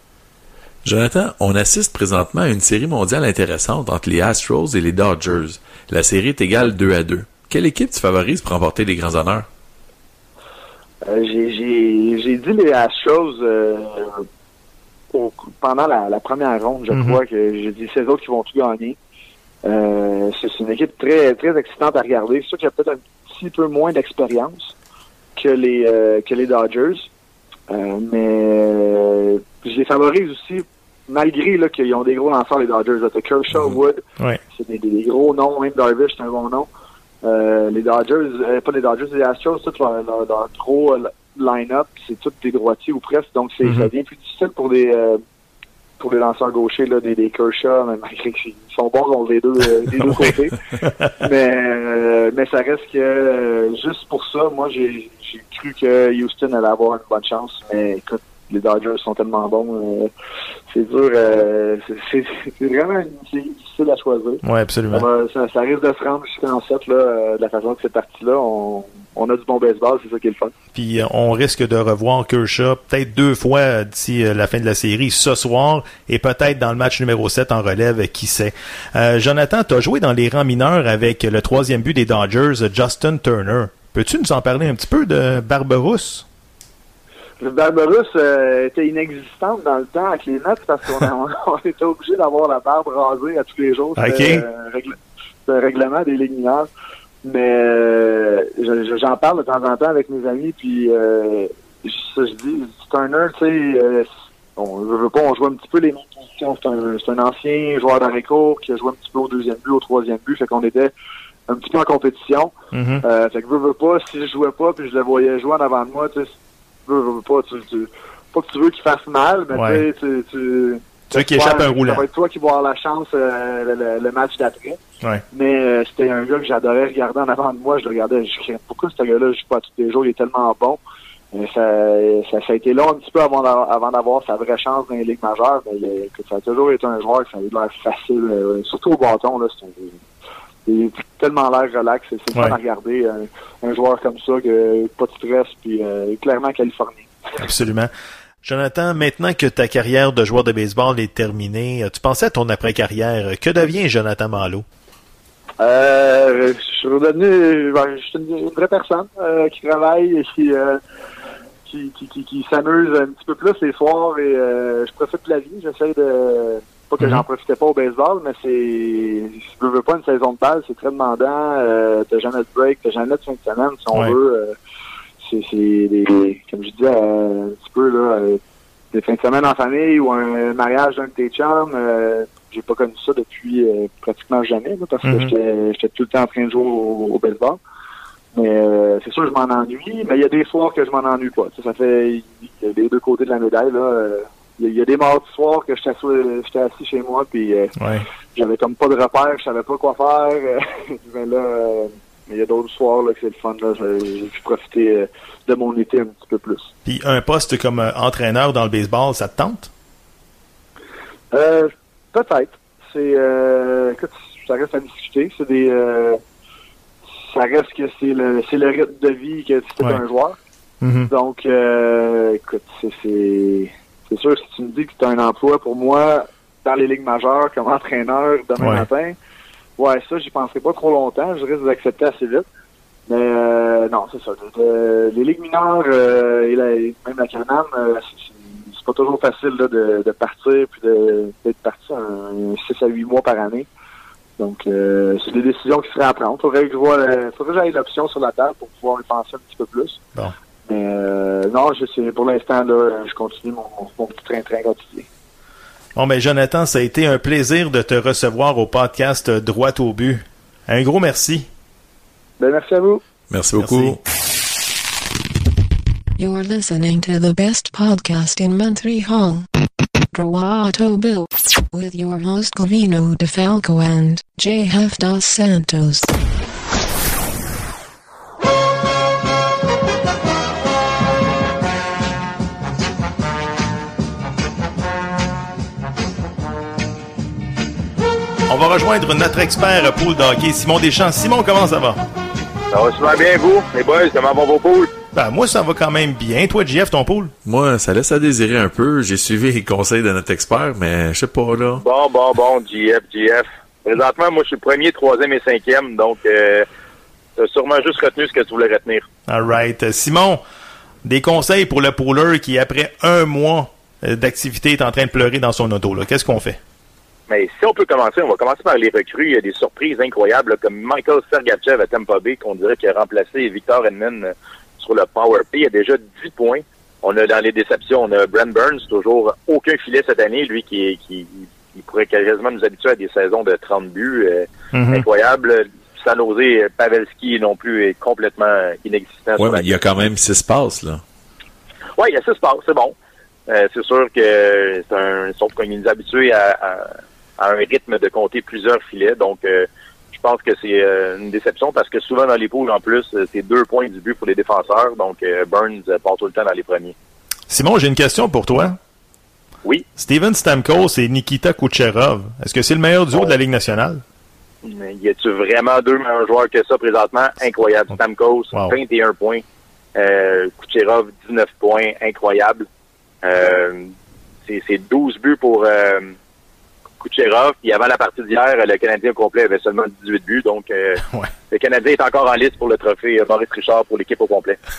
Speaker 3: Jonathan, on assiste présentement à une série mondiale intéressante entre les Astros et les Dodgers. La série est égale 2 à 2. Quelle équipe tu favorises pour remporter les grands honneurs?
Speaker 5: Euh, j'ai dit les Astros euh, pendant la, première ronde, je mm-hmm. crois que j'ai dit c'est eux autres qui vont tout gagner. Euh, c'est une équipe très très excitante à regarder. C'est sûr qu'il y a peut-être un petit peu moins d'expérience que les euh, que les Dodgers. Euh, mais je les favorise aussi, malgré qu'ils ont des gros lanceurs, les Dodgers. Là, Kershaw, mhm. Wood, c'est des, gros noms, même Darvish, c'est un bon nom. Euh, les Dodgers, pas les Dodgers, les Astros, tout leur, leur, gros line-up, c'est tous des droitiers ou presque, donc c'est mhm. ça devient plus difficile pour des pour les lanceurs gauchers, là, des, des Kershaw, malgré qu'ils sont bons dans les deux, euh, <laughs> des deux côtés. mais, euh, mais ça reste que, euh, juste pour ça, moi, j'ai cru que Houston allait avoir une bonne chance. Mais écoute, les Dodgers sont tellement bons. c'est dur. c'est vraiment difficile à choisir.
Speaker 2: Oui, absolument.
Speaker 5: Ça, risque de se rendre jusqu'en 7, là, de la façon que c'est parti là. On, on a du bon baseball, c'est ça qui est le fun.
Speaker 2: Puis euh, on risque de revoir Kershaw peut-être deux fois d'ici euh, la fin de la série, ce soir, et peut-être dans le match numéro 7 en relève, qui sait. Euh, Jonathan, tu as joué dans les rangs mineurs avec le troisième but des Dodgers, Justin Turner. Peux-tu nous en parler un petit peu de Barberousse?
Speaker 5: Le Barberousse était inexistante dans le temps avec les Mets parce qu'on <laughs> était obligé d'avoir la barbe rasée à tous les jours.
Speaker 2: C'est
Speaker 5: un règlement des ligues mineures. Mais euh, j'en parle de temps en temps avec mes amis, puis euh, ça, je dis, Turner, tu sais, euh, on je veux pas, on joue un petit peu les mêmes positions. C'est un, un, ancien joueur d'arrêt court qui a joué un petit peu au deuxième but, au troisième but, fait qu'on était un petit peu en compétition. Euh, fait que je veux pas, si je jouais pas, puis je le voyais jouer en avant de moi, tu sais, veux, veux pas, tu, tu, pas que tu veux qu'il fasse mal, mais tu, tu
Speaker 2: tu qui échappe un roulant.
Speaker 5: Ça va être toi qui vas avoir la chance euh, le, match d'après.
Speaker 2: Ouais.
Speaker 5: Mais euh, c'était un gars que j'adorais regarder en avant de moi. Je le regardais. Je disais, pourquoi ce gars-là, je joue pas tous les jours, il est tellement bon. ça, ça, ça, a été long un petit peu avant, avant d'avoir sa vraie chance dans les ligues majeures. Mais que ça a toujours été un joueur qui ça a l'air facile. Euh, surtout au bâton, là, c'est est tellement l'air relax. C'est ouais. fun à regarder. Un, joueur comme ça, que pas de stress, puis clairement californien.
Speaker 2: Absolument. Jonathan, maintenant que ta carrière de joueur de baseball est terminée, tu pensais à ton après-carrière. Que devient Jonathan Malo?
Speaker 5: Euh, je suis redevenu ben, je suis une, vraie personne euh, qui travaille et qui, euh, qui, qui, qui, s'amuse un petit peu plus les soirs et euh, je profite de la vie. J'essaie de pas que j'en mhm. profitais pas au baseball, mais c'est je veux, veux pas une saison de balle, c'est très demandant. Euh, t'as jamais de break, t'as jamais de fin de semaine si on veut c'est des, comme je disais un petit peu là, euh, des fins de semaine en famille ou un mariage d'un de tes chums. Euh, j'ai pas connu ça depuis euh, pratiquement jamais parce que mm-hmm. j'étais tout le temps en train de jouer au, baseball. Mais euh, c'est sûr je m'en ennuie, mais il y a des soirs que je m'en ennuie pas. Ça, fait il y a les deux côtés de la médaille là. Il y, a des mardis soirs que j'étais assis, chez moi puis j'avais comme pas de repère, je savais pas quoi faire. <laughs> mais là mais il y a d'autres soirs là, que c'est le fun. J'ai pu profiter euh, de mon été un petit peu plus.
Speaker 2: Puis un poste comme euh, entraîneur dans le baseball, ça te tente?
Speaker 5: Euh, peut-être. C'est euh, écoute, ça reste à discuter. C'est des euh, ça reste que c'est le c'est le rythme de vie que tu fais un joueur.
Speaker 2: Mm-hmm.
Speaker 5: Donc euh, écoute, c'est c'est sûr si tu me dis que tu as un emploi pour moi dans les ligues majeures comme entraîneur demain matin, Ouais, ça, j'y penserai pas trop longtemps. Je risque d'accepter assez vite. Mais euh, non, c'est ça. les ligues mineures euh, et, même la Canam, euh, c'est pas toujours facile là, de, de, partir puis d'être parti un, 6 à 8 mois par année. Donc, euh, c'est des décisions qui seraient à prendre. Faudrait que je vois, faudrait que j'aille l'option sur la table pour pouvoir y penser un petit peu plus.
Speaker 2: Bon.
Speaker 5: Mais euh, non, je sais, pour l'instant, là, je continue mon, mon petit train-train quotidien.
Speaker 2: Bon, ben, Jonathan, ça a été un plaisir de te recevoir au podcast Droit au but. Un gros merci.
Speaker 5: Ben, merci à vous.
Speaker 3: Merci beaucoup.
Speaker 4: You're listening to the best podcast in Montreal.
Speaker 7: Droato Bill. With your host Covino DeFalco and J.F. Dos Santos.
Speaker 2: On va rejoindre notre expert pool d'hockey, Simon Deschamps. Simon, comment ça va?
Speaker 8: Ça va super bien, vous? Les boys, comment vont vos poules?
Speaker 2: Ben, moi, ça va quand même bien. Toi, JF, ton pool?
Speaker 3: Moi, ça laisse à désirer un peu. J'ai suivi les conseils de notre expert, mais je sais pas, là.
Speaker 8: Bon, bon, bon, JF, JF. Présentement, moi, je suis premier, troisième et cinquième, donc euh, t'as sûrement juste retenu ce que tu voulais retenir.
Speaker 2: All right. Simon, des conseils pour le pooler qui, après un mois euh, d'activité, est en train de pleurer dans son auto. là. Qu'est-ce qu'on fait?
Speaker 8: Mais si on peut commencer, on va commencer par les recrues. Il y a des surprises incroyables, comme Michael Sergachev à Tampa Bay, qu'on dirait qu'il a remplacé Victor Edmond euh, sur le Power Play. Il y a déjà 10 points. On a dans les déceptions, on a Brent Burns, toujours aucun filet cette année, lui qui, qui, qui pourrait quasiment nous habituer à des saisons de 30 buts. euh,
Speaker 2: Mhm.
Speaker 8: Incroyable. Sans oser, Pavelski non plus est complètement inexistant. La
Speaker 3: mais il y a quand même six passes, là.
Speaker 8: Oui, il y a six passes, c'est bon. Euh, c'est sûr que c'est un, sauf qu'on est habitué à, à, à un rythme de compter plusieurs filets, donc euh, je pense que c'est euh, une déception parce que souvent dans les poules, en plus, euh, c'est deux points du but pour les défenseurs, donc Burns part tout le temps dans les premiers.
Speaker 2: Simon, j'ai une question pour toi.
Speaker 8: Oui.
Speaker 2: Steven Stamkos et Nikita Kucherov, est-ce que c'est le meilleur duo de la Ligue nationale?
Speaker 8: Y a-tu vraiment deux meilleurs joueurs que ça présentement? Incroyable. Stamkos,
Speaker 2: Wow.
Speaker 8: 21 points. Euh, Kucherov, 19 points. Incroyable. Euh, c'est c'est 12 buts pour euh, Kucherov. Puis avant la partie d'hier, le Canadien au complet avait seulement 18 buts. Donc, euh, <laughs>
Speaker 2: Ouais.
Speaker 8: le Canadien est encore en liste pour le trophée euh, Maurice Richard pour l'équipe au complet. <laughs>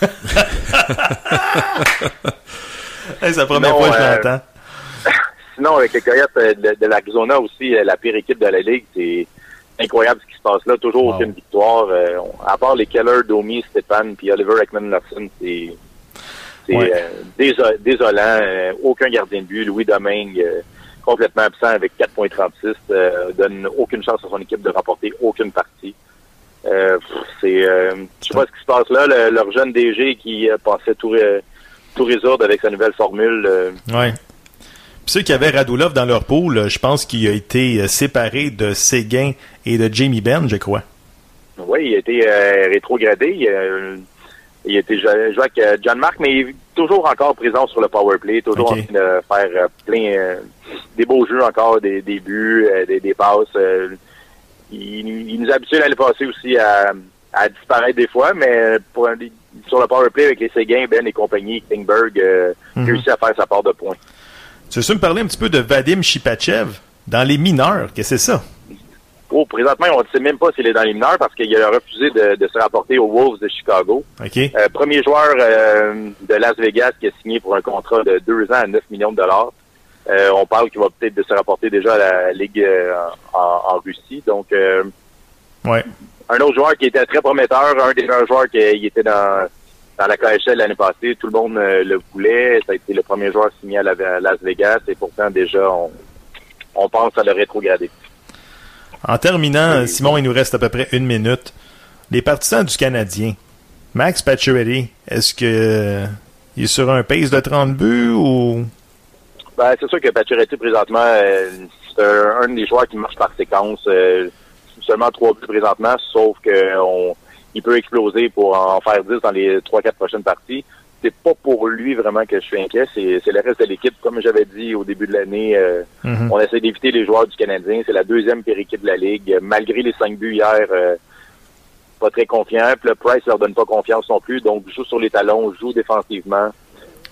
Speaker 2: Hey, c'est la première
Speaker 8: Non,
Speaker 2: fois que je
Speaker 8: euh,
Speaker 2: l'entends. <laughs>
Speaker 8: Sinon, avec les Coyotes de, de l'Arizona aussi, la pire équipe de la Ligue, c'est incroyable ce qui se passe là. Toujours
Speaker 2: Wow.
Speaker 8: aucune victoire. Euh, à part les Keller, Domi, Stéphane, puis Oliver Ekman-Larson, c'est
Speaker 2: Ouais.
Speaker 8: euh, désolant. Aucun gardien de but. Louis Domingue, complètement absent avec 4.36, euh, donne aucune chance à son équipe de remporter aucune partie. Euh, c'est, euh, je sais pas ce qui se passe là. Le- leur jeune DG qui euh, pensait tout, tout résoudre avec sa nouvelle formule.
Speaker 2: Ouais. Puis ceux qui avaient Radulov dans leur pool, je pense qu'il a été séparé de Séguin et de Jamie Benn, je crois.
Speaker 8: Oui, il a été rétrogradé. Il, été joué avec euh, John Mark, mais il est toujours encore présent sur le power play, toujours en train de faire euh, plein euh, des beaux jeux encore, des, des buts, euh, des, des passes. euh, il, il nous a habitués l'année passée aussi à, à disparaître des fois, mais pour sur le power play avec les Séguins, Ben et compagnie, Klingberg
Speaker 2: Mhm.
Speaker 8: réussit à faire sa part de points.
Speaker 2: Tu veux me parler un petit peu de Vadim Shipachev? Dans les mineurs? Qu'est-ce que c'est ça?
Speaker 8: Oh, présentement, on ne sait même pas s'il est dans les mineurs parce qu'il a refusé de, de se rapporter aux Wolves de Chicago.
Speaker 2: OK?
Speaker 8: Euh, premier joueur euh, de Las Vegas qui a signé pour un contrat de deux ans à 9 millions de dollars. Euh, on parle qu'il va peut-être de se rapporter déjà à la Ligue euh, en, en Russie. Donc, euh,
Speaker 2: Ouais.
Speaker 8: un autre joueur qui était très prometteur, un des meilleurs joueurs qui il était dans, dans la KHL l'année passée. Tout le monde le voulait. Ça a été le premier joueur signé à, la- à Las Vegas et pourtant déjà, on, on pense à le rétrograder.
Speaker 2: En terminant, Simon, il nous reste à peu près une minute. Les partisans du Canadien, Max Pacioretty, est-ce que il est sur un pace de 30 buts ou...
Speaker 8: Ben, c'est sûr que Pacioretty, présentement, euh, c'est un, un des joueurs qui marche par séquence. euh, seulement trois buts présentement, sauf que on, il peut exploser pour en faire 10 dans les trois quatre prochaines parties. C'est pas pour lui vraiment que je suis inquiet, c'est c'est le reste de l'équipe. Comme j'avais dit au début de l'année, euh,
Speaker 2: Mhm.
Speaker 8: on essaie d'éviter les joueurs du Canadien. C'est la deuxième pire équipe de la Ligue. Malgré les cinq buts hier, euh, pas très confiant. Puis le Price leur donne pas confiance non plus. Donc, joue sur les talons, joue défensivement.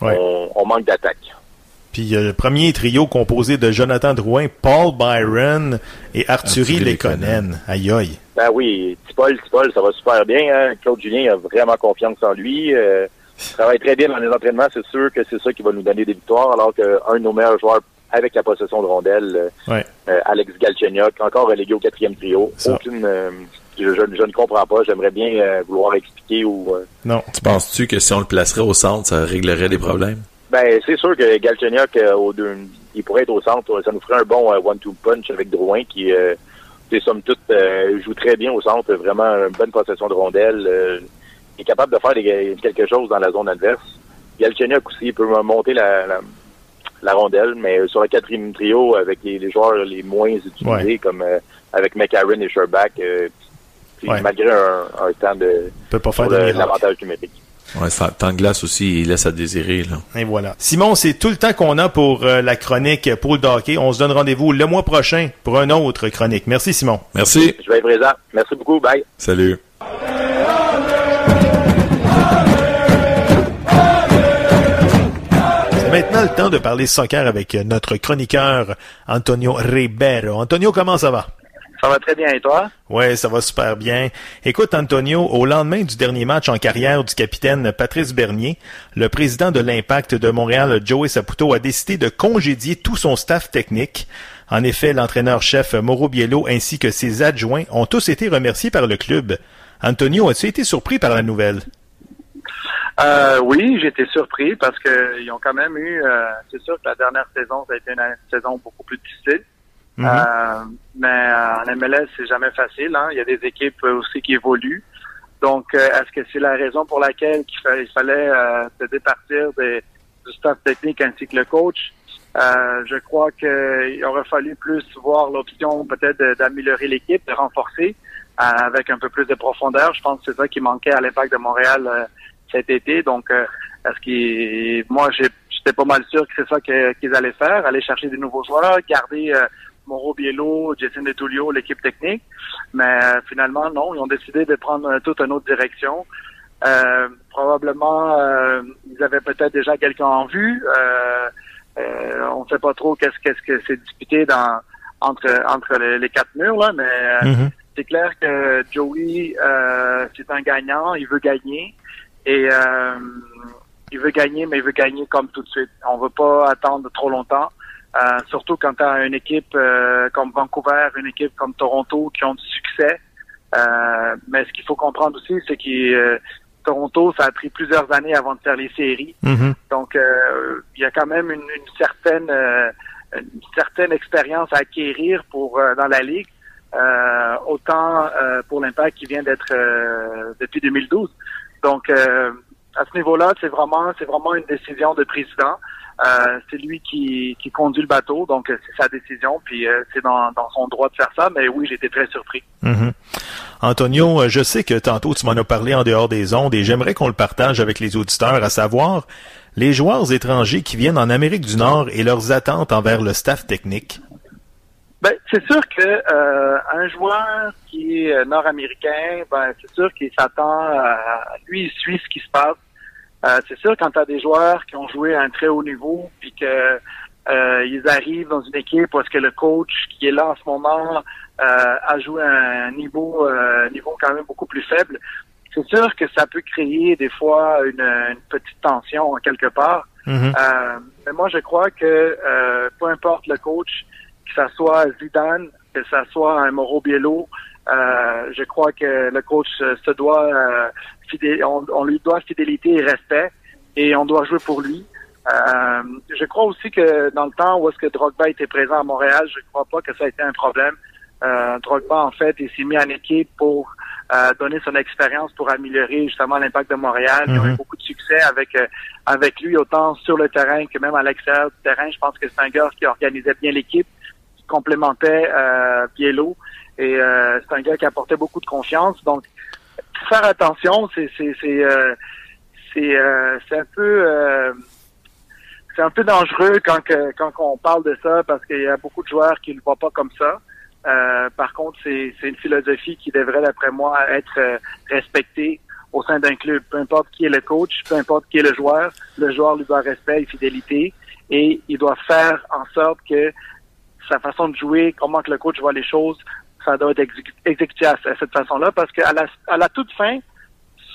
Speaker 2: Ouais.
Speaker 8: On, on manque d'attaque.
Speaker 2: Puis euh, le premier trio composé de Jonathan Drouin, Paul Byron et Arthurie
Speaker 3: Arthurie
Speaker 2: Lekonen. Aïe aïe.
Speaker 8: Ben oui, Tipol, Tipol, ça va super bien. Hein? Claude Julien a vraiment confiance en lui. Euh, travaille très bien dans les entraînements. C'est sûr que c'est ça qui va nous donner des victoires, alors qu'un de nos meilleurs joueurs avec la possession de rondelle, euh,
Speaker 2: Ouais.
Speaker 8: euh, Alex Galchenyuk, encore relégué au quatrième trio.
Speaker 2: Ça.
Speaker 8: Aucune, euh, je, je- je ne comprends pas. J'aimerais bien euh, vouloir expliquer ou. euh,
Speaker 2: Non.
Speaker 3: Tu penses-tu que si on le placerait au centre, ça réglerait des problèmes?
Speaker 8: Ben, c'est sûr que Galchenyuk, euh, au deux, il pourrait être au centre. Ça nous ferait un bon euh, one-two punch avec Drouin qui, euh, c'est somme toute, euh, joue très bien au centre. Vraiment une bonne possession de rondelle. Il est capable de faire des- quelque chose dans la zone adverse. Galchenyuk aussi, il peut monter la, la, la rondelle, mais sur le quatrième trio avec les, les joueurs les moins utilisés,
Speaker 2: Ouais.
Speaker 8: comme euh, avec McCarron et Sherback, euh, puis
Speaker 2: Ouais.
Speaker 8: malgré un, un temps de
Speaker 2: peut pas faire de
Speaker 8: l'avantage numérique.
Speaker 3: Ouais, temps de glace aussi, il laisse à désirer. Là.
Speaker 2: Et voilà. Simon, c'est tout le temps qu'on a pour euh, la chronique pour le hockey. On se donne rendez-vous le mois prochain pour une autre chronique. Merci Simon.
Speaker 3: Merci.
Speaker 8: Je vais être présent. Merci beaucoup. Bye.
Speaker 3: Salut.
Speaker 2: Maintenant le temps de parler soccer avec euh, notre chroniqueur Antonio Ribeiro. Antonio, comment ça va?
Speaker 9: Ça va très bien, et toi?
Speaker 2: Ouais, ça va super bien. Écoute, Antonio, au lendemain du dernier match en carrière du capitaine Patrice Bernier, le président de l'Impact de Montréal, Joey Saputo, a décidé de congédier tout son staff technique. En effet, l'entraîneur-chef Mauro Biello ainsi que ses adjoints ont tous été remerciés par le club. Antonio, as-tu été surpris par la nouvelle?
Speaker 9: Euh, oui, j'étais surpris parce que ils ont quand même eu. euh, c'est sûr que la dernière saison, ça a été une saison beaucoup plus difficile.
Speaker 2: Mhm.
Speaker 9: Euh, mais en MLS, c'est jamais facile. Hein. Il y a des équipes aussi qui évoluent. Donc, euh, est-ce que c'est la raison pour laquelle il fallait euh, se départir des- du staff technique ainsi que le coach? Euh, je crois qu'il aurait fallu plus voir l'option peut-être d'améliorer l'équipe, de renforcer avec un peu plus de profondeur. Je pense que c'est ça qui manquait à l'impact de Montréal cet été. Donc, euh, est-ce qu'il, moi, j'ai- j'étais pas mal sûr que c'est ça que- qu'ils allaient faire, aller chercher des nouveaux joueurs, garder euh, Mauro Biello, Jason DeTulio, l'équipe technique. Mais euh, finalement, non, ils ont décidé de prendre euh, toute une autre direction. Euh, probablement, euh, ils avaient peut-être déjà quelqu'un en vue. Euh, euh, on ne sait pas trop qu'est-ce qu'est-ce que c'est disputé dans entre entre les, les quatre murs là, mais euh,
Speaker 2: Mhm.
Speaker 9: c'est clair que Joey, euh, c'est un gagnant, il veut gagner et euh, il veut gagner, mais il veut gagner comme tout de suite. On veut pas attendre trop longtemps, euh, surtout quand tu as une équipe euh, comme Vancouver, une équipe comme Toronto qui ont du succès. Euh, mais ce qu'il faut comprendre aussi, c'est que euh, Toronto, ça a pris plusieurs années avant de faire les séries.
Speaker 2: Mhm.
Speaker 9: Donc, euh, il y a quand même une, une certaine euh, une certaine expérience à acquérir pour euh, dans la ligue. Euh, autant euh, pour l'impact qui vient d'être euh, depuis 2012. Donc euh, à ce niveau-là, c'est vraiment c'est vraiment une décision de président. Euh, c'est lui qui, qui conduit le bateau, donc euh, c'est sa décision, puis euh, c'est dans, dans son droit de faire ça. Mais oui, j'étais très surpris.
Speaker 2: Mhm. Antonio, euh, je sais que tantôt tu m'en as parlé en dehors des ondes et j'aimerais qu'on le partage avec les auditeurs, à savoir les joueurs étrangers qui viennent en Amérique du Nord et leurs attentes envers le staff technique.
Speaker 9: Ben, c'est sûr que euh, un joueur qui est euh, nord-américain, ben c'est sûr qu'il s'attend à lui, il suit ce qui se passe. Euh, c'est sûr quand tu as des joueurs qui ont joué à un très haut niveau, puis que euh, ils arrivent dans une équipe parce que le coach qui est là en ce moment euh, a joué à un niveau euh, niveau quand même beaucoup plus faible. C'est sûr que ça peut créer des fois une, une petite tension en quelque part.
Speaker 2: Mhm.
Speaker 9: Euh, mais moi, je crois que euh, peu importe le coach, que ça soit Zidane, que ça soit un Mauro Biello, euh, je crois que le coach euh, se doit euh, fidé- on, on lui doit fidélité et respect et on doit jouer pour lui. Euh, je crois aussi que dans le temps où est-ce que Drogba était présent à Montréal, je crois pas que ça a été un problème. Euh, Drogba, en fait, il s'est mis en équipe pour euh, donner son expérience pour améliorer justement l'impact de Montréal. Ont eu
Speaker 2: Mhm.
Speaker 9: beaucoup de succès avec euh, avec lui, autant sur le terrain que même à l'extérieur du terrain. Je pense que c'est un gars qui organisait bien l'équipe, qui complémentait euh, Biello. Et euh, c'est un gars qui apportait beaucoup de confiance. Donc, faire attention, c'est c'est c'est euh, euh, c'est un peu c'est un peu dangereux quand quand on parle de ça parce qu'il y a beaucoup de joueurs qui ne le voient pas comme ça. Par contre, c'est c'est une philosophie qui devrait, d'après moi, être respectée au sein d'un club. Peu importe qui est le coach, peu importe qui est le joueur, le joueur lui doit respect et fidélité et il doit faire en sorte que sa façon de jouer, comment que le coach voit les choses, ça doit être exécu- exécuté à, à cette façon-là parce qu'à la, à la toute fin,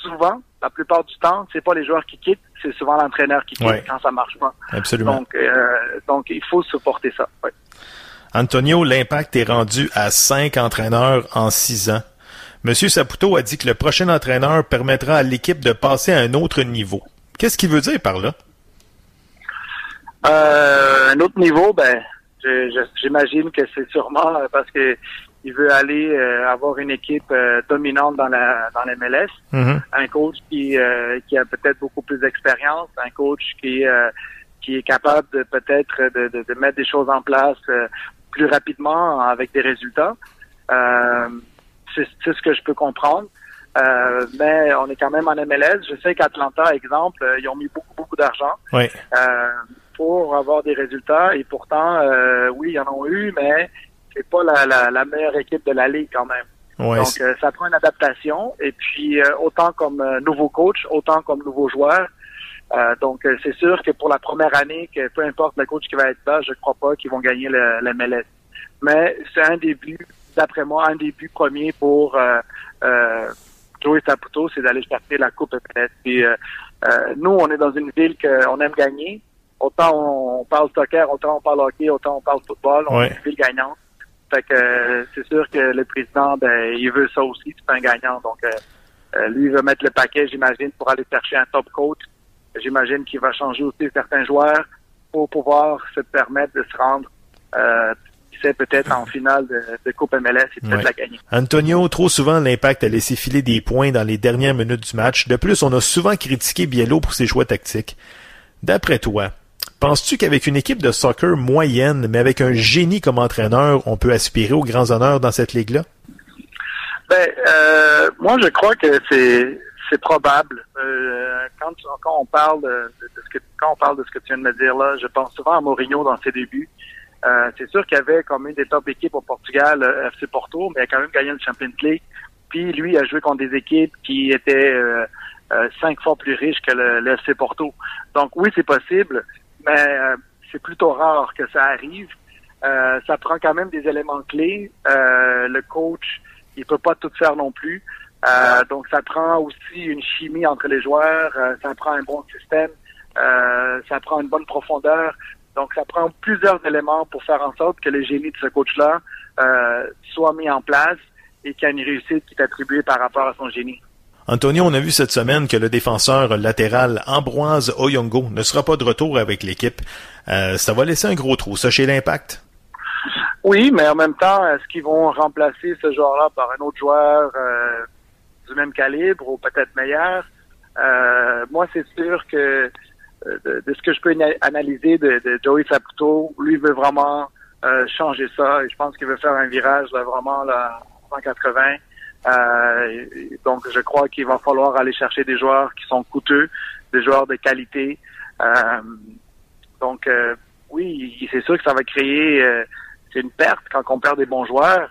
Speaker 9: souvent, la plupart du temps, c'est pas les joueurs qui quittent, c'est souvent l'entraîneur qui quitte
Speaker 2: Ouais.
Speaker 9: quand ça marche pas.
Speaker 2: Absolument.
Speaker 9: Donc, euh, donc il faut supporter ça. ouais.
Speaker 2: Antonio, l'impact est rendu à cinq entraîneurs en six ans. Monsieur Saputo a dit que le prochain entraîneur permettra à l'équipe de passer à un autre niveau. Qu'est-ce qu'il veut dire par là?
Speaker 9: Euh, un autre niveau, ben, j'imagine que c'est sûrement euh, parce que il veut aller euh, avoir une équipe euh, dominante dans la dans la MLS.
Speaker 2: Mhm.
Speaker 9: Un coach qui euh, qui a peut-être beaucoup plus d'expérience, un coach qui euh, qui est capable de peut-être de, de, de, mettre des choses en place euh, plus rapidement avec des résultats. Euh, c'est ce que je peux comprendre. Euh, mais on est quand même en MLS. Je sais qu'Atlanta, exemple, ils ont mis beaucoup, beaucoup d'argent
Speaker 2: Oui.
Speaker 9: Pour avoir des résultats. Et pourtant, euh, oui, ils en ont eu, mais c'est pas la, la, la meilleure équipe de la ligue quand même.
Speaker 2: Ouais,
Speaker 9: Donc, euh, ça prend une adaptation. Et puis, euh, autant comme euh, nouveau coach, autant comme nouveau joueur. Euh, donc, euh, c'est sûr que pour la première année, que peu importe le coach qui va être là, je crois pas qu'ils vont gagner le, le MLS. Mais c'est un début, d'après moi, un début premier pour euh, euh, Joey Saputo, c'est d'aller chercher la Coupe MLS. Puis, nous, on est dans une ville qu'on aime gagner. Autant on, parle soccer, autant on parle hockey, autant on parle football. On
Speaker 2: Ouais.
Speaker 9: est ville gagnante. Fait que euh, c'est sûr que le président, ben, il veut ça aussi, c'est un gagnant. Donc, euh, euh, lui, il va mettre le paquet, j'imagine, pour aller chercher un top coach. J'imagine qu'il va changer aussi certains joueurs pour pouvoir se permettre de se rendre, euh, peut-être en finale de, de Coupe MLS et peut-être
Speaker 2: Ouais.
Speaker 9: la gagner.
Speaker 2: Antonio, trop souvent, l'impact a laissé filer des points dans les dernières minutes du match. De plus, on a souvent critiqué Biello pour ses choix tactiques. D'après toi, penses-tu qu'avec une équipe de soccer moyenne, mais avec un génie comme entraîneur, on peut aspirer aux grands honneurs dans cette ligue-là?
Speaker 9: Ben, euh, moi, je crois que c'est probable. Quand, on parle de, ce que tu viens de me dire là, je pense souvent à Mourinho dans ses débuts. Euh, c'est sûr qu'il y avait comme une des top équipes au Portugal, euh, FC Porto, mais il a quand même gagné le Champions League. Puis lui a joué contre des équipes qui étaient cinq fois plus riches que le, le FC Porto. Donc oui, c'est possible, mais euh, c'est plutôt rare que ça arrive. Euh, ça prend quand même des éléments clés. Euh, le coach, il peut pas tout faire non plus. Euh, donc ça prend aussi une chimie entre les joueurs. euh, ça prend un bon système. euh, ça prend une bonne profondeur. Donc ça prend plusieurs éléments pour faire en sorte que le génie de ce coach-là soit mis en place et qu'il y a une réussite qui est attribuée par rapport à son génie.
Speaker 2: Antonio, on a vu cette semaine que le défenseur latéral Ambroise Oyongo ne sera pas de retour avec l'équipe. Euh, ça va laisser un gros trou, ça, chez l'Impact?
Speaker 9: Oui, mais en même temps, est-ce qu'ils vont remplacer ce joueur-là par un autre joueur euh, du même calibre ou peut-être meilleur? Euh, moi, c'est sûr que de, ce que je peux ana- analyser de, Joey Saputo, lui veut vraiment changer ça. Et je pense qu'il veut faire un virage là, vraiment là, 180. Euh, donc, je crois qu'il va falloir aller chercher des joueurs qui sont coûteux, des joueurs de qualité. Euh, donc, euh, oui, c'est sûr que ça va créer c'est une perte quand on perd des bons joueurs.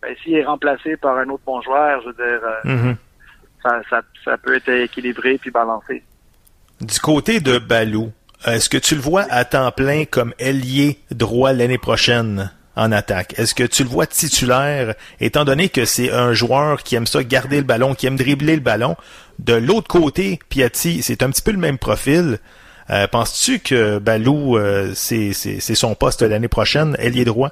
Speaker 9: Ben, s'il est remplacé par un autre bon joueur, je veux dire, ça, ça, ça peut être équilibré puis balancé.
Speaker 2: Du côté de Balou, est-ce que tu le vois à temps plein comme ailier droit l'année prochaine? En attaque? Est-ce que tu le vois titulaire, étant donné que c'est un joueur qui aime ça garder le ballon, qui aime dribbler le ballon? De l'autre côté, Piatti, c'est un petit peu le même profil. Euh, Penses-tu que Balou, euh, c'est son poste l'année prochaine, ailier droit?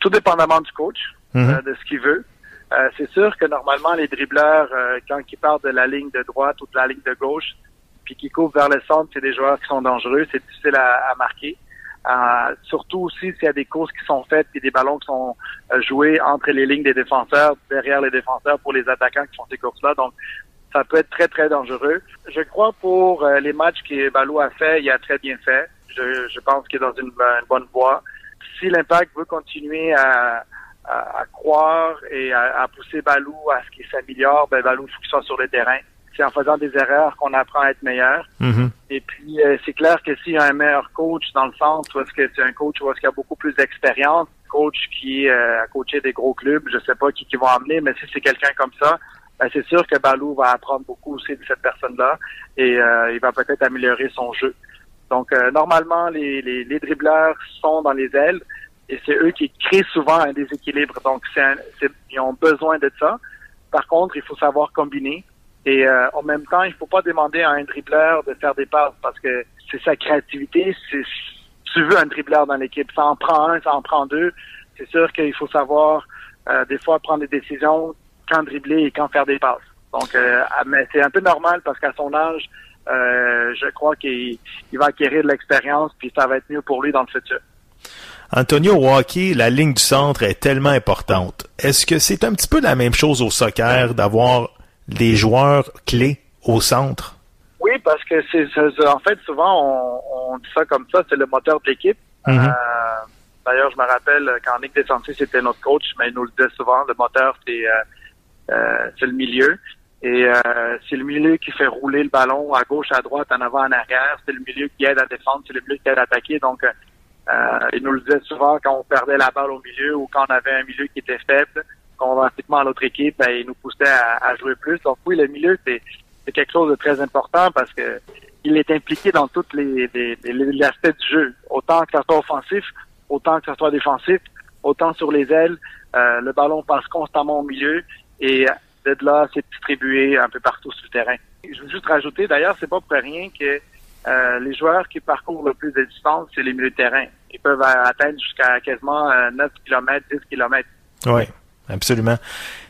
Speaker 9: Tout dépendamment du coach,
Speaker 2: Mhm.
Speaker 9: euh, de ce qu'il veut. Euh, c'est sûr que normalement, les dribbleurs, euh, quand ils partent de la ligne de droite ou de la ligne de gauche, puis qu'ils couvrent vers le centre, c'est des joueurs qui sont dangereux, c'est difficile à, à marquer. Euh, surtout aussi s'il y a des courses qui sont faites et des ballons qui sont euh, joués entre les lignes des défenseurs, derrière les défenseurs pour les attaquants qui font ces courses-là. Donc, ça peut être très, très dangereux. Je crois pour euh, les matchs que Balou a fait, il a très bien fait. Je, je pense qu'il est dans une, bonne voie. Si l'Impact veut continuer à, à, à croire et à, à pousser Balou à ce qu'il s'améliore, ben Balou, il faut qu'il soit sur le terrain. C'est en faisant des erreurs qu'on apprend à être meilleur.
Speaker 2: Mhm.
Speaker 9: Et puis, euh, c'est clair que s'il y a un meilleur coach dans le sens où est-ce que c'est un coach où est-ce qu'il y a beaucoup plus d'expérience, coach qui euh, a coaché des gros clubs, je sais pas qui, qui vont amener, mais si c'est quelqu'un comme ça, ben, c'est sûr que Balou va apprendre beaucoup aussi de cette personne-là et euh, il va peut-être améliorer son jeu. Donc, euh, normalement, les, les, les dribbleurs sont dans les ailes et c'est eux qui créent souvent un déséquilibre. Donc, c'est un- c'est- ils ont besoin de ça. Par contre, il faut savoir combiner. Et euh, en même temps, il faut pas demander à un dribbleur de faire des passes parce que c'est sa créativité. C'est, tu veux un dribbleur dans l'équipe. Ça en prend un, ça en prend deux. C'est sûr qu'il faut savoir euh, des fois prendre des décisions quand dribbler et quand faire des passes. Donc, euh, mais c'est un peu normal parce qu'à son âge, euh, je crois qu'il il va acquérir de l'expérience puis ça va être mieux pour lui dans le futur.
Speaker 2: Antonio, au hockey, la ligne du centre est tellement importante. Est-ce que c'est un petit peu la même chose au soccer d'avoir des joueurs clés au centre?
Speaker 9: Oui, parce que c'est en fait souvent on, on dit ça comme ça, c'est le moteur de l'équipe.
Speaker 2: Mhm.
Speaker 9: Euh, D'ailleurs, je me rappelle quand Nick Desantis c'était notre coach, mais il nous le disait souvent, le moteur c'est euh, euh, le milieu. Et c'est le milieu qui fait rouler le ballon à gauche, à droite, en avant, en arrière. C'est le milieu qui aide à défendre, c'est le milieu qui aide à attaquer. Donc, il nous le disait souvent quand on perdait la balle au milieu ou quand on avait un milieu qui était faible, convertiquement à l'autre équipe, ben, il nous poussait à, à jouer plus. Donc oui, le milieu, c'est quelque chose de très important parce que il est impliqué dans tous les, les, les- aspects du jeu. Autant que ça soit offensif, autant que ça soit défensif, autant sur les ailes. Euh, le ballon passe constamment au milieu et de là, c'est distribué un peu partout sur le terrain. Je veux juste rajouter, d'ailleurs, c'est pas pour rien que euh, les joueurs qui parcourent le plus de distance, c'est les milieux de terrain. Ils peuvent euh, atteindre jusqu'à quasiment euh, 9 km, 10 km.
Speaker 2: Oui, absolument.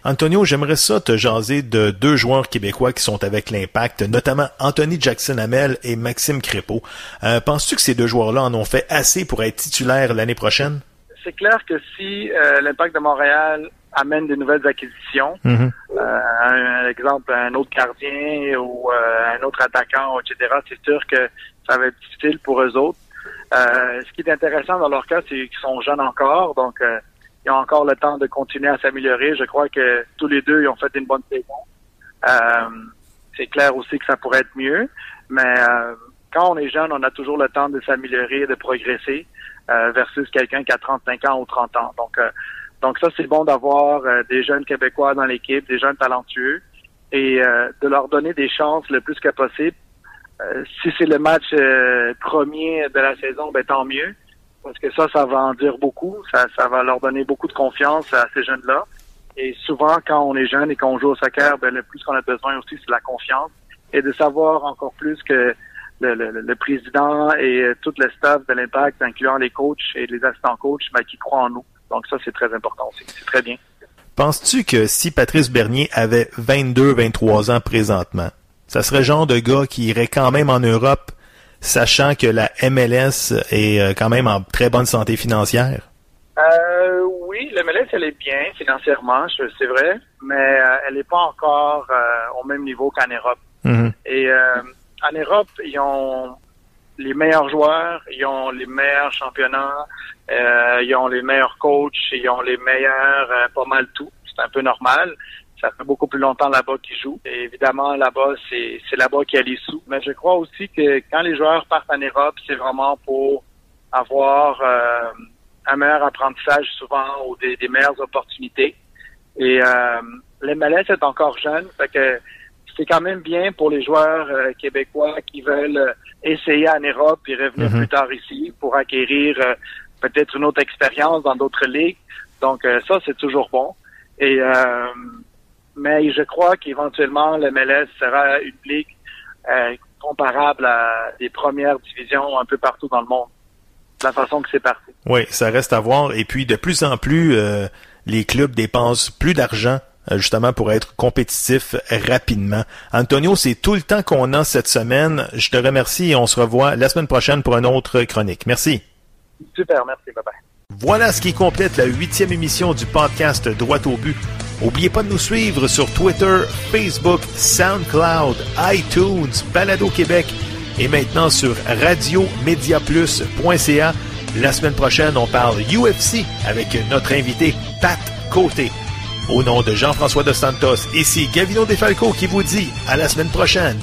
Speaker 2: Antonio, j'aimerais ça te jaser de deux joueurs québécois qui sont avec l'impact, notamment Anthony Jackson-Hamel et Maxime Crépeau. Euh, Penses-tu que ces deux joueurs-là en ont fait assez pour être titulaires l'année prochaine?
Speaker 9: C'est clair que si euh, l'impact de Montréal amène des nouvelles acquisitions,
Speaker 2: Mhm.
Speaker 9: euh, un, exemple, un autre gardien ou un autre attaquant, etc., c'est sûr que ça va être difficile pour eux autres. Ce qui est intéressant dans leur cas, c'est qu'ils sont jeunes encore, donc euh, ils ont encore le temps de continuer à s'améliorer. Je crois que tous les deux, ils ont fait une bonne saison. Euh, c'est clair aussi que ça pourrait être mieux, mais euh, quand on est jeune, on a toujours le temps de s'améliorer, de progresser, euh, versus quelqu'un qui a 35 ans ou 30 ans. Donc, euh, donc ça, c'est bon d'avoir euh, des jeunes Québécois dans l'équipe, des jeunes talentueux, et euh, de leur donner des chances le plus que possible. Si c'est le match premier de la saison, ben tant mieux, parce que ça, ça va en dire beaucoup. Ça, ça va leur donner beaucoup de confiance à ces jeunes-là. Et souvent, quand on est jeune et qu'on joue au soccer, ben, le plus qu'on a besoin aussi, c'est la confiance et de savoir encore plus que le, le- le président et euh, tout le staff de l'Impact, incluant les coachs et les assistants coachs, ben, qui croient en nous. Donc ça, c'est très important aussi. C'est très bien.
Speaker 2: Penses-tu que si Patrice Bernier avait 22-23 ans présentement, ça serait le genre de gars qui irait quand même en Europe, sachant que la MLS est euh, quand même en très bonne santé financière?
Speaker 9: Euh, oui, le MLS, elle est bien financièrement, c'est vrai, mais euh, elle n'est pas encore euh, au même niveau qu'en Europe.
Speaker 2: Mhm.
Speaker 9: Et euh, en Europe, ils ont les meilleurs joueurs, ils ont les meilleurs championnats, ils ont les meilleurs coachs, ils ont les meilleurs, pas mal tout. C'est un peu normal. Ça fait beaucoup plus longtemps là-bas qu'ils jouent. Et évidemment, là-bas, c'est c'est là-bas qu'il y a les sous. Mais je crois aussi que quand les joueurs partent en Europe, c'est vraiment pour avoir euh, un meilleur apprentissage souvent ou des, des meilleures opportunités. Et euh, le MLS est encore jeune, fait que c'est quand même bien pour les joueurs euh, québécois qui veulent essayer en Europe et revenir
Speaker 2: Mhm.
Speaker 9: plus tard ici pour acquérir euh, peut-être une autre expérience dans d'autres ligues. Donc euh, ça, c'est toujours bon. Et euh, mais je crois qu'éventuellement le MLS sera une ligue euh, comparable à des premières divisions un peu partout dans le monde. De la façon que c'est parti.
Speaker 2: Oui, ça reste à voir. Et puis, de plus en plus, euh, les clubs dépensent plus d'argent euh, justement pour être compétitifs rapidement. Antonio, c'est tout le temps qu'on a cette semaine. Je te remercie et on se revoit la semaine prochaine pour une autre chronique. Merci.
Speaker 9: Super, merci, bye bye.
Speaker 2: Voilà ce qui complète la huitième émission du podcast Droit au but. N'oubliez pas de nous suivre sur Twitter, Facebook, SoundCloud, iTunes, Balado Québec et maintenant sur radiomediaplus.ca. La semaine prochaine, on parle UFC avec notre invité Pat Côté. Au nom de Jean-François de Santos, ici Gavino Defalco qui vous dit à la semaine prochaine.